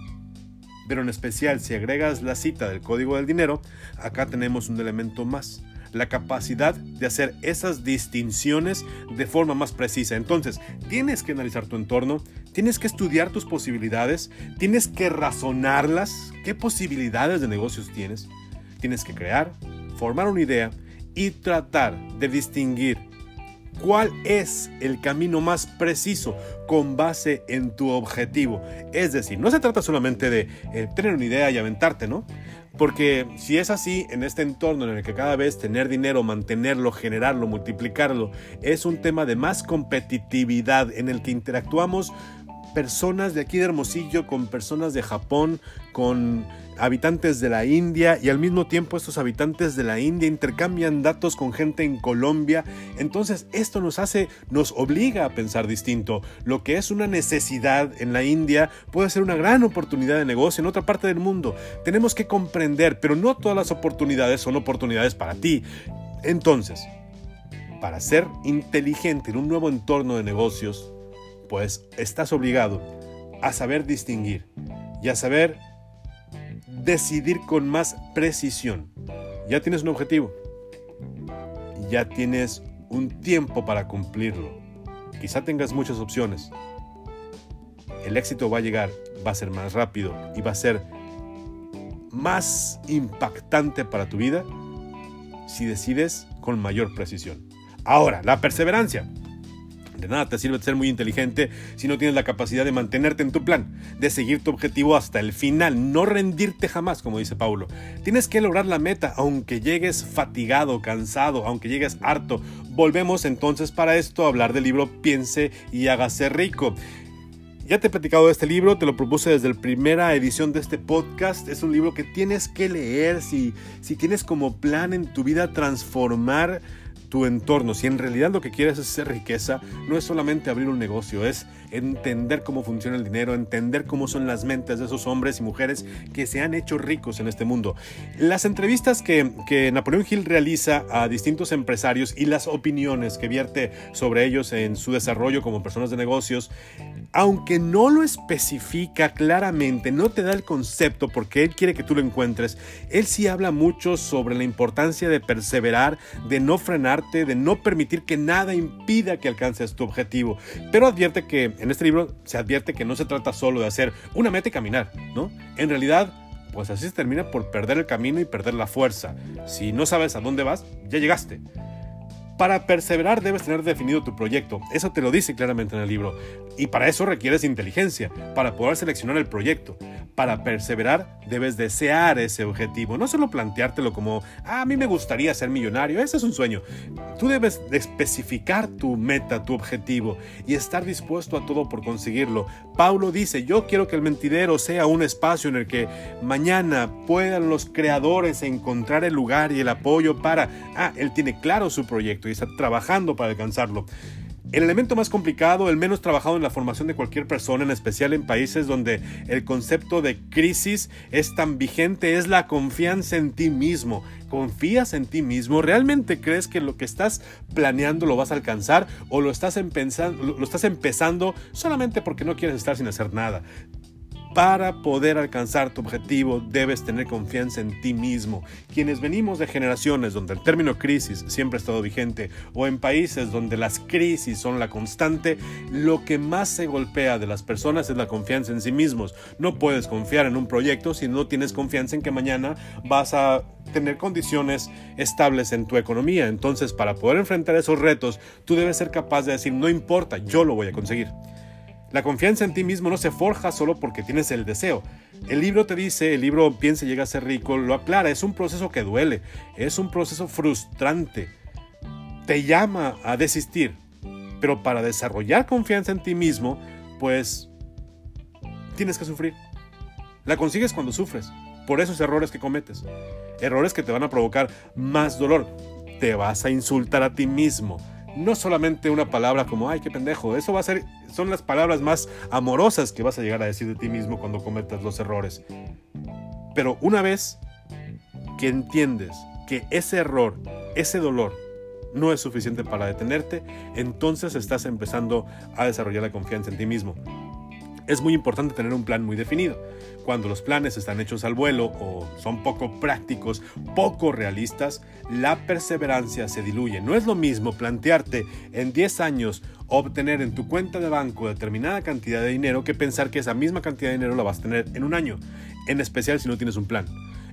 Pero en especial si agregas la cita del código del dinero, acá tenemos un elemento más. La capacidad de hacer esas distinciones de forma más precisa. Entonces, tienes que analizar tu entorno, tienes que estudiar tus posibilidades, tienes que razonarlas, qué posibilidades de negocios tienes. Tienes que crear, formar una idea y tratar de distinguir cuál es el camino más preciso con base en tu objetivo. Es decir, no se trata solamente de eh, tener una idea y aventarte, ¿no? Porque si es así, en este entorno en el que cada vez tener dinero, mantenerlo, generarlo, multiplicarlo, es un tema de más competitividad en el que interactuamos personas de aquí de Hermosillo con personas de Japón, con habitantes de la India y al mismo tiempo estos habitantes de la India intercambian datos con gente en Colombia. Entonces esto nos hace, nos obliga a pensar distinto. Lo que es una necesidad en la India puede ser una gran oportunidad de negocio en otra parte del mundo. Tenemos que comprender, pero no todas las oportunidades son oportunidades para ti. Entonces, para ser inteligente en un nuevo entorno de negocios, pues estás obligado a saber distinguir y a saber decidir con más precisión. Ya tienes un objetivo, ya tienes un tiempo para cumplirlo. Quizá tengas muchas opciones. El éxito va a llegar, va a ser más rápido y va a ser más impactante para tu vida si decides con mayor precisión. Ahora, la perseverancia. Nada te sirve ser muy inteligente si no tienes la capacidad de mantenerte en tu plan, de seguir tu objetivo hasta el final, no rendirte jamás, como dice Paulo. Tienes que lograr la meta, aunque llegues fatigado, cansado, aunque llegues harto. Volvemos entonces para esto a hablar del libro Piense y hágase rico. Ya te he platicado de este libro, te lo propuse desde la primera edición de este podcast. Es un libro que tienes que leer si, si tienes como plan en tu vida transformar tu entorno. Si en realidad lo que quieres es hacer riqueza, no es solamente abrir un negocio, es entender cómo funciona el dinero, entender cómo son las mentes de esos hombres y mujeres que se han hecho ricos en este mundo. Las entrevistas que, que Napoleón Hill realiza a distintos empresarios y las opiniones que vierte sobre ellos en su desarrollo como personas de negocios, aunque no lo especifica claramente, no te da el concepto porque él quiere que tú lo encuentres, él sí habla mucho sobre la importancia de perseverar, de no frenarte, de no permitir que nada impida que alcances tu objetivo. Pero advierte que en este libro se advierte que no se trata solo de hacer una meta y caminar, ¿no? En realidad, pues así se termina por perder el camino y perder la fuerza. Si no sabes a dónde vas, ya llegaste. Para perseverar debes tener definido tu proyecto, eso te lo dice claramente en el libro, y para eso requieres inteligencia, para poder seleccionar el proyecto. Para perseverar debes desear ese objetivo, no solo planteártelo como, ah, a mí me gustaría ser millonario, ese es un sueño. Tú debes especificar tu meta, tu objetivo, y estar dispuesto a todo por conseguirlo. Paulo dice, yo quiero que el mentidero sea un espacio en el que mañana puedan los creadores encontrar el lugar y el apoyo para, ah, él tiene claro su proyecto y está trabajando para alcanzarlo. El elemento más complicado, el menos trabajado en la formación de cualquier persona, en especial en países donde el concepto de crisis es tan vigente, es la confianza en ti mismo. ¿Confías en ti mismo? ¿Realmente crees que lo que estás planeando lo vas a alcanzar o lo estás, lo estás empezando solamente porque no quieres estar sin hacer nada? Para poder alcanzar tu objetivo debes tener confianza en ti mismo. Quienes venimos de generaciones donde el término crisis siempre ha estado vigente o en países donde las crisis son la constante, lo que más se golpea de las personas es la confianza en sí mismos. No puedes confiar en un proyecto si no tienes confianza en que mañana vas a tener condiciones estables en tu economía. Entonces, para poder enfrentar esos retos, tú debes ser capaz de decir, no importa, yo lo voy a conseguir. La confianza en ti mismo no se forja solo porque tienes el deseo. El libro te dice, el libro Piensa y llega a ser rico, lo aclara, es un proceso que duele, es un proceso frustrante. Te llama a desistir, pero para desarrollar confianza en ti mismo, pues tienes que sufrir. La consigues cuando sufres, por esos errores que cometes. Errores que te van a provocar más dolor. Te vas a insultar a ti mismo no solamente una palabra como, ay, qué pendejo, eso va a ser, son las palabras más amorosas que vas a llegar a decir de ti mismo cuando cometas los errores. Pero una vez que entiendes que ese error, ese dolor, no es suficiente para detenerte, entonces estás empezando a desarrollar la confianza en ti mismo. Es muy importante tener un plan muy definido cuando los planes están hechos al vuelo o son poco prácticos, poco realistas, la perseverancia se diluye. No es lo mismo plantearte en 10 años obtener en tu cuenta de banco determinada cantidad de dinero que pensar que esa misma cantidad de dinero la vas a tener en un año, en especial si no tienes un plan.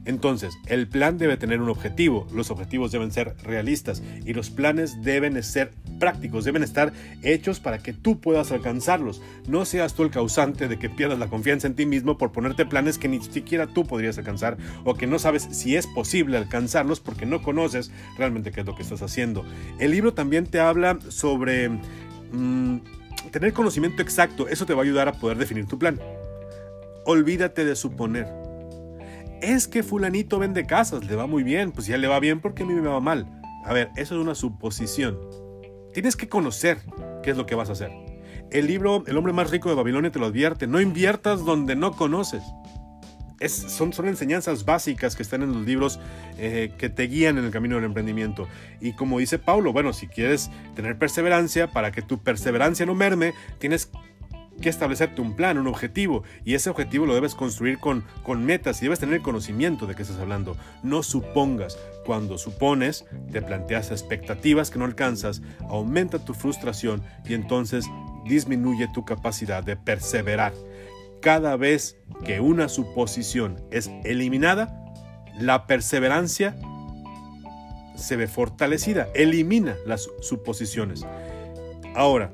Entonces, el plan debe tener un objetivo, los objetivos deben ser realistas y los planes deben ser prácticos, deben estar hechos para que tú puedas alcanzarlos. No seas tú el causante de que pierdas la confianza en ti mismo por ponerte planes que ni siquiera tú podrías alcanzar o que no sabes si es posible alcanzarlos porque no conoces realmente qué es lo que estás haciendo. El libro también te habla sobre mm, tener conocimiento exacto, eso te va a ayudar a poder definir tu plan. Olvídate de suponer es que fulanito vende casas, le va muy bien, pues ya le va bien porque a mí me va mal. A ver, eso es una suposición. Tienes que conocer qué es lo que vas a hacer. El libro El hombre más rico de Babilonia te lo advierte, no inviertas donde no conoces. Es, son, son, enseñanzas básicas que están en los libros eh, que te guían en el camino del emprendimiento. Y como dice Paulo, bueno, si quieres tener perseverancia, para que tu perseverancia no merme, tienes que establecerte un plan, un objetivo, y ese objetivo lo debes construir con, con metas y debes tener conocimiento de qué estás hablando. No supongas. Cuando supones, te planteas expectativas que no alcanzas, aumenta tu frustración y entonces disminuye tu capacidad de perseverar. Cada vez que una suposición es eliminada, la perseverancia se ve fortalecida, elimina las suposiciones. Ahora,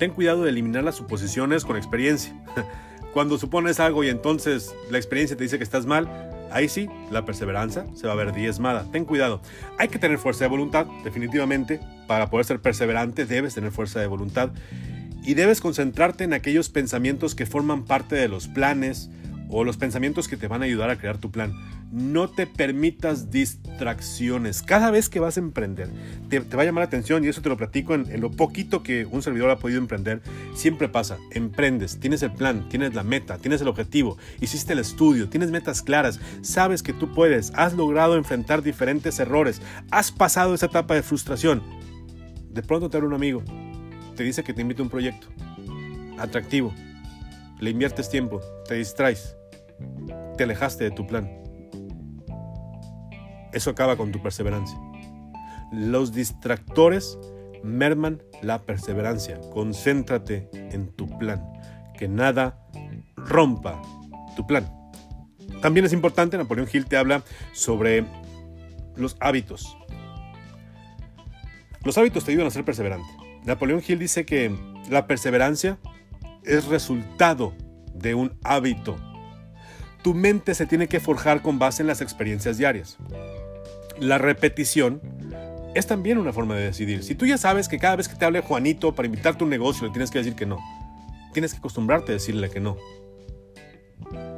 ten cuidado de eliminar las suposiciones con experiencia. Cuando supones algo y entonces la experiencia te dice que estás mal, ahí sí, la perseverancia se va a ver diezmada. Ten cuidado. Hay que tener fuerza de voluntad, definitivamente. Para poder ser perseverante debes tener fuerza de voluntad. Y debes concentrarte en aquellos pensamientos que forman parte de los planes o los pensamientos que te van a ayudar a crear tu plan. No te permitas distracciones. Cada vez que vas a emprender, te, va a llamar la atención y eso te lo platico en, lo poquito que un servidor ha podido emprender. Siempre pasa, emprendes, tienes el plan, tienes la meta, tienes el objetivo, hiciste el estudio, tienes metas claras, sabes que tú puedes, has logrado enfrentar diferentes errores, has pasado esa etapa de frustración. De pronto te abre un amigo, te dice que te invita a un proyecto atractivo, le inviertes tiempo, te distraes, te alejaste de tu plan eso acaba con tu perseverancia. Los distractores merman la perseverancia. Concéntrate en tu plan. Que nada rompa tu plan. También es importante, Napoleón Hill te habla sobre los hábitos. Los hábitos te ayudan a ser perseverante. Napoleón Hill dice que la perseverancia es resultado de un hábito. Tu mente se tiene que forjar con base en las experiencias diarias la repetición es también una forma de decidir. Si tú ya sabes que cada vez que te hable Juanito para invitarte a un negocio le tienes que decir que no, tienes que acostumbrarte a decirle que no.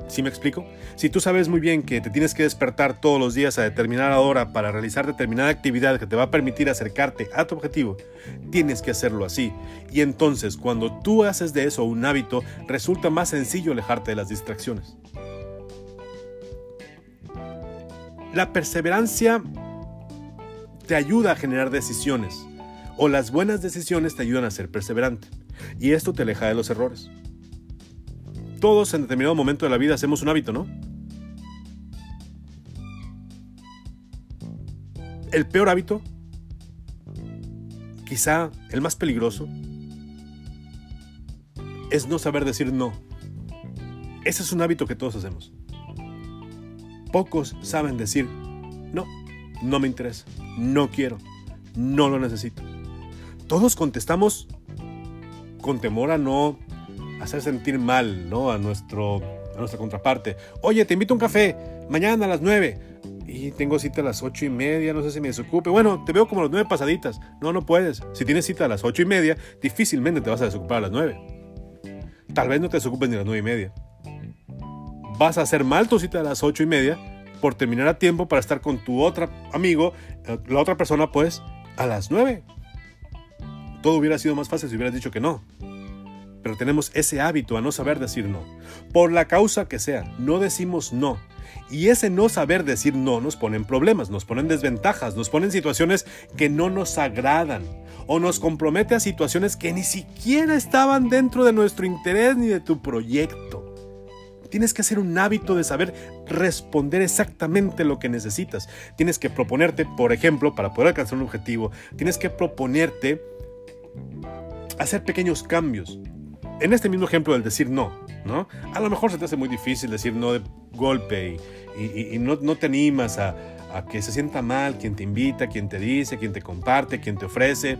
¿Sí me explico? Si tú sabes muy bien que te tienes que despertar todos los días a determinada hora para realizar determinada actividad que te va a permitir acercarte a tu objetivo, tienes que hacerlo así. Y entonces, cuando tú haces de eso un hábito, resulta más sencillo alejarte de las distracciones. La perseverancia te ayuda a generar decisiones o las buenas decisiones te ayudan a ser perseverante y esto te aleja de los errores. Todos en determinado momento de la vida hacemos un hábito, ¿no? El peor hábito, quizá el más peligroso, es no saber decir no. Ese es un hábito que todos hacemos. Pocos saben decir, no, no me interesa, no quiero, no lo necesito. Todos contestamos con temor a no hacer sentir mal ¿no? a, nuestro, a nuestra contraparte. Oye, te invito a un café mañana a las 9 y tengo cita a las ocho y media, no sé si me desocupe. Bueno, te veo como a las nueve pasaditas. No, no puedes. Si tienes cita a las ocho y media, difícilmente te vas a desocupar a las nueve. Tal vez no te desocupes ni a las nueve y media vas a hacer mal tu cita a las ocho y media por terminar a tiempo para estar con tu otro amigo, eh, la otra persona, pues, a las nueve. Todo hubiera sido más fácil si hubieras dicho que no. Pero tenemos ese hábito a no saber decir no. Por la causa que sea, no decimos no. Y ese no saber decir no nos pone en problemas, nos pone en desventajas, nos pone en situaciones que no nos agradan o nos compromete a situaciones que ni siquiera estaban dentro de nuestro interés ni de tu proyecto. Tienes que hacer un hábito de saber responder exactamente lo que necesitas. Tienes que proponerte, por ejemplo, para poder alcanzar un objetivo, tienes que proponerte hacer pequeños cambios. En este mismo ejemplo del decir no, ¿no? A lo mejor se te hace muy difícil decir no de golpe y, no, te animas a, a que se sienta mal quien te invita, quien te dice, quien te comparte, quien te ofrece.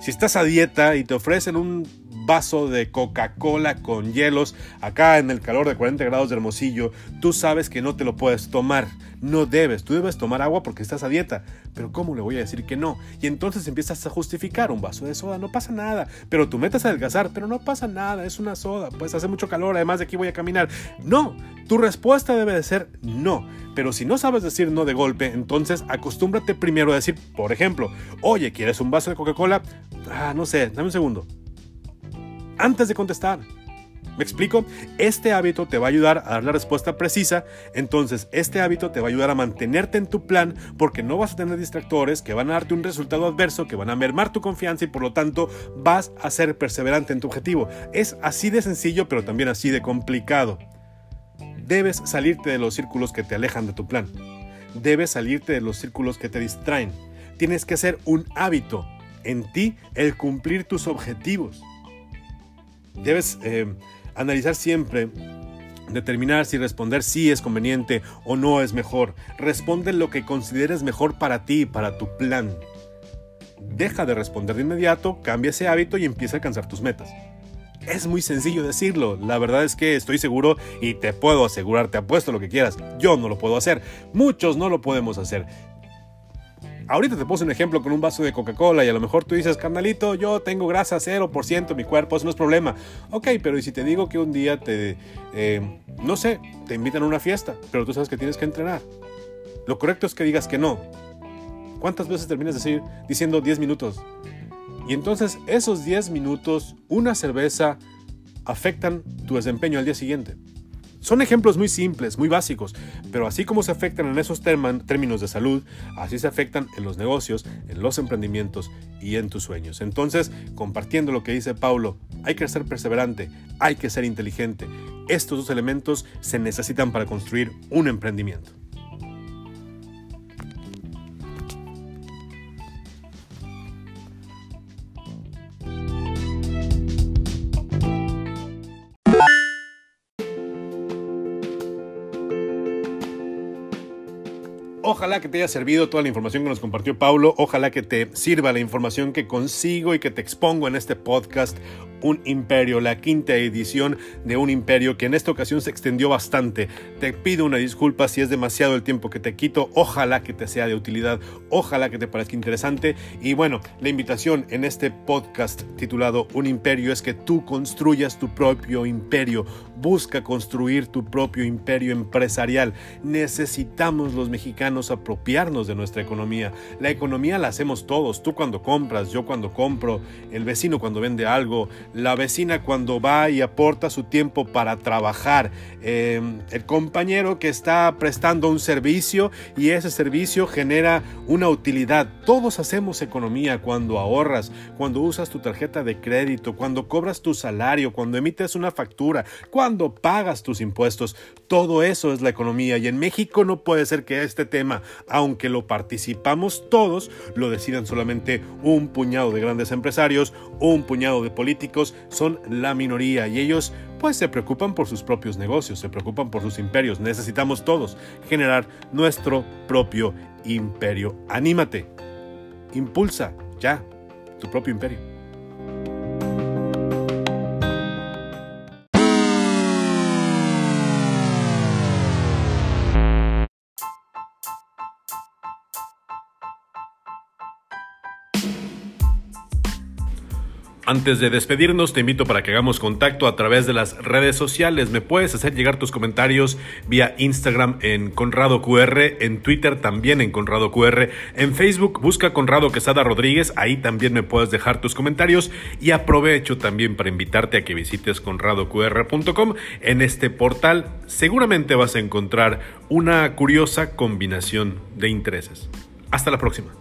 Si estás a dieta y te ofrecen un vaso de Coca-Cola con hielos acá en el calor de 40 grados de Hermosillo, tú sabes que no te lo puedes tomar. No debes, tú debes tomar agua porque estás a dieta. Pero ¿cómo le voy a decir que no? Y entonces empiezas a justificar un vaso de soda, no pasa nada. Pero tú metes a adelgazar, pero no pasa nada, es una soda, pues hace mucho calor, además de aquí voy a caminar. No, tu respuesta debe de ser no. Pero si no sabes decir no de golpe, entonces acostúmbrate primero a decir, por ejemplo, oye, ¿quieres un vaso de Coca-Cola? Ah, no sé, dame un segundo antes de contestar. ¿Me explico? Este hábito te va a ayudar a dar la respuesta precisa, entonces este hábito te va a ayudar a mantenerte en tu plan porque no vas a tener distractores que van a darte un resultado adverso, que van a mermar tu confianza y por lo tanto vas a ser perseverante en tu objetivo. Es así de sencillo pero también así de complicado. Debes salirte de los círculos que te alejan de tu plan. Debes salirte de los círculos que te distraen. Tienes que hacer un hábito en ti el cumplir tus objetivos. Debes eh, analizar siempre determinar si responder sí es conveniente o no es mejor. Responde lo que consideres mejor para ti para tu plan. Deja de responder de inmediato, cambia ese hábito y empieza a alcanzar tus metas. Es muy sencillo decirlo, la verdad es que estoy seguro y te puedo asegurar, te apuesto lo que quieras, yo no lo puedo hacer, muchos no lo podemos hacer. Ahorita te puse un ejemplo con un vaso de Coca-Cola y a lo mejor tú dices, carnalito, yo tengo grasa 0% en mi cuerpo, eso no es problema. Ok, pero ¿y si te digo que un día te, eh, no sé, te invitan a una fiesta, pero tú sabes que tienes que entrenar? Lo correcto es que digas que no. ¿Cuántas veces terminas decir, diciendo 10 minutos? Y entonces esos 10 minutos, una cerveza, afectan tu desempeño al día siguiente. Son ejemplos muy simples, muy básicos, pero así como se afectan en esos términos de salud, así se afectan en los negocios, en los emprendimientos y en tus sueños. Entonces, compartiendo lo que dice Paulo, hay que ser perseverante, hay que ser inteligente. Estos dos elementos se necesitan para construir un emprendimiento. Ojalá que te haya servido toda la información que nos compartió Paulo. Ojalá que te sirva la información que consigo y que te expongo en este podcast un imperio, la quinta edición de Un imperio que en esta ocasión se extendió bastante. Te pido una disculpa si es demasiado el tiempo que te quito, ojalá que te sea de utilidad, ojalá que te parezca interesante y bueno, la invitación en este podcast titulado Un imperio es que tú construyas tu propio imperio, busca construir tu propio imperio empresarial. Necesitamos los mexicanos apropiarnos de nuestra economía. La economía la hacemos todos, tú cuando compras, yo cuando compro, el vecino cuando vende algo, la vecina cuando va y aporta su tiempo para trabajar, em, el compañero que está prestando un servicio y ese servicio genera una utilidad. Todos hacemos economía cuando ahorras, cuando usas tu tarjeta de crédito, cuando cobras tu salario, cuando emites una factura, cuando pagas tus impuestos. Todo eso es la economía y en México no puede ser que este aunque lo participamos todos, lo decidan solamente un puñado de grandes empresarios, un puñado de políticos, son la minoría y ellos pues se preocupan por sus propios negocios, se preocupan por sus imperios. Necesitamos todos generar nuestro propio imperio. Anímate, impulsa ya tu propio imperio. Antes de despedirnos, te invito para que hagamos contacto a través de las redes sociales. Me puedes hacer llegar tus comentarios vía Instagram en Conrado QR, en Twitter también en Conrado QR, en Facebook busca Conrado Quesada Rodríguez, ahí también me puedes dejar tus comentarios y aprovecho también para invitarte a que visites conradoqr.com. En este portal seguramente vas a encontrar una curiosa combinación de intereses. Hasta la próxima.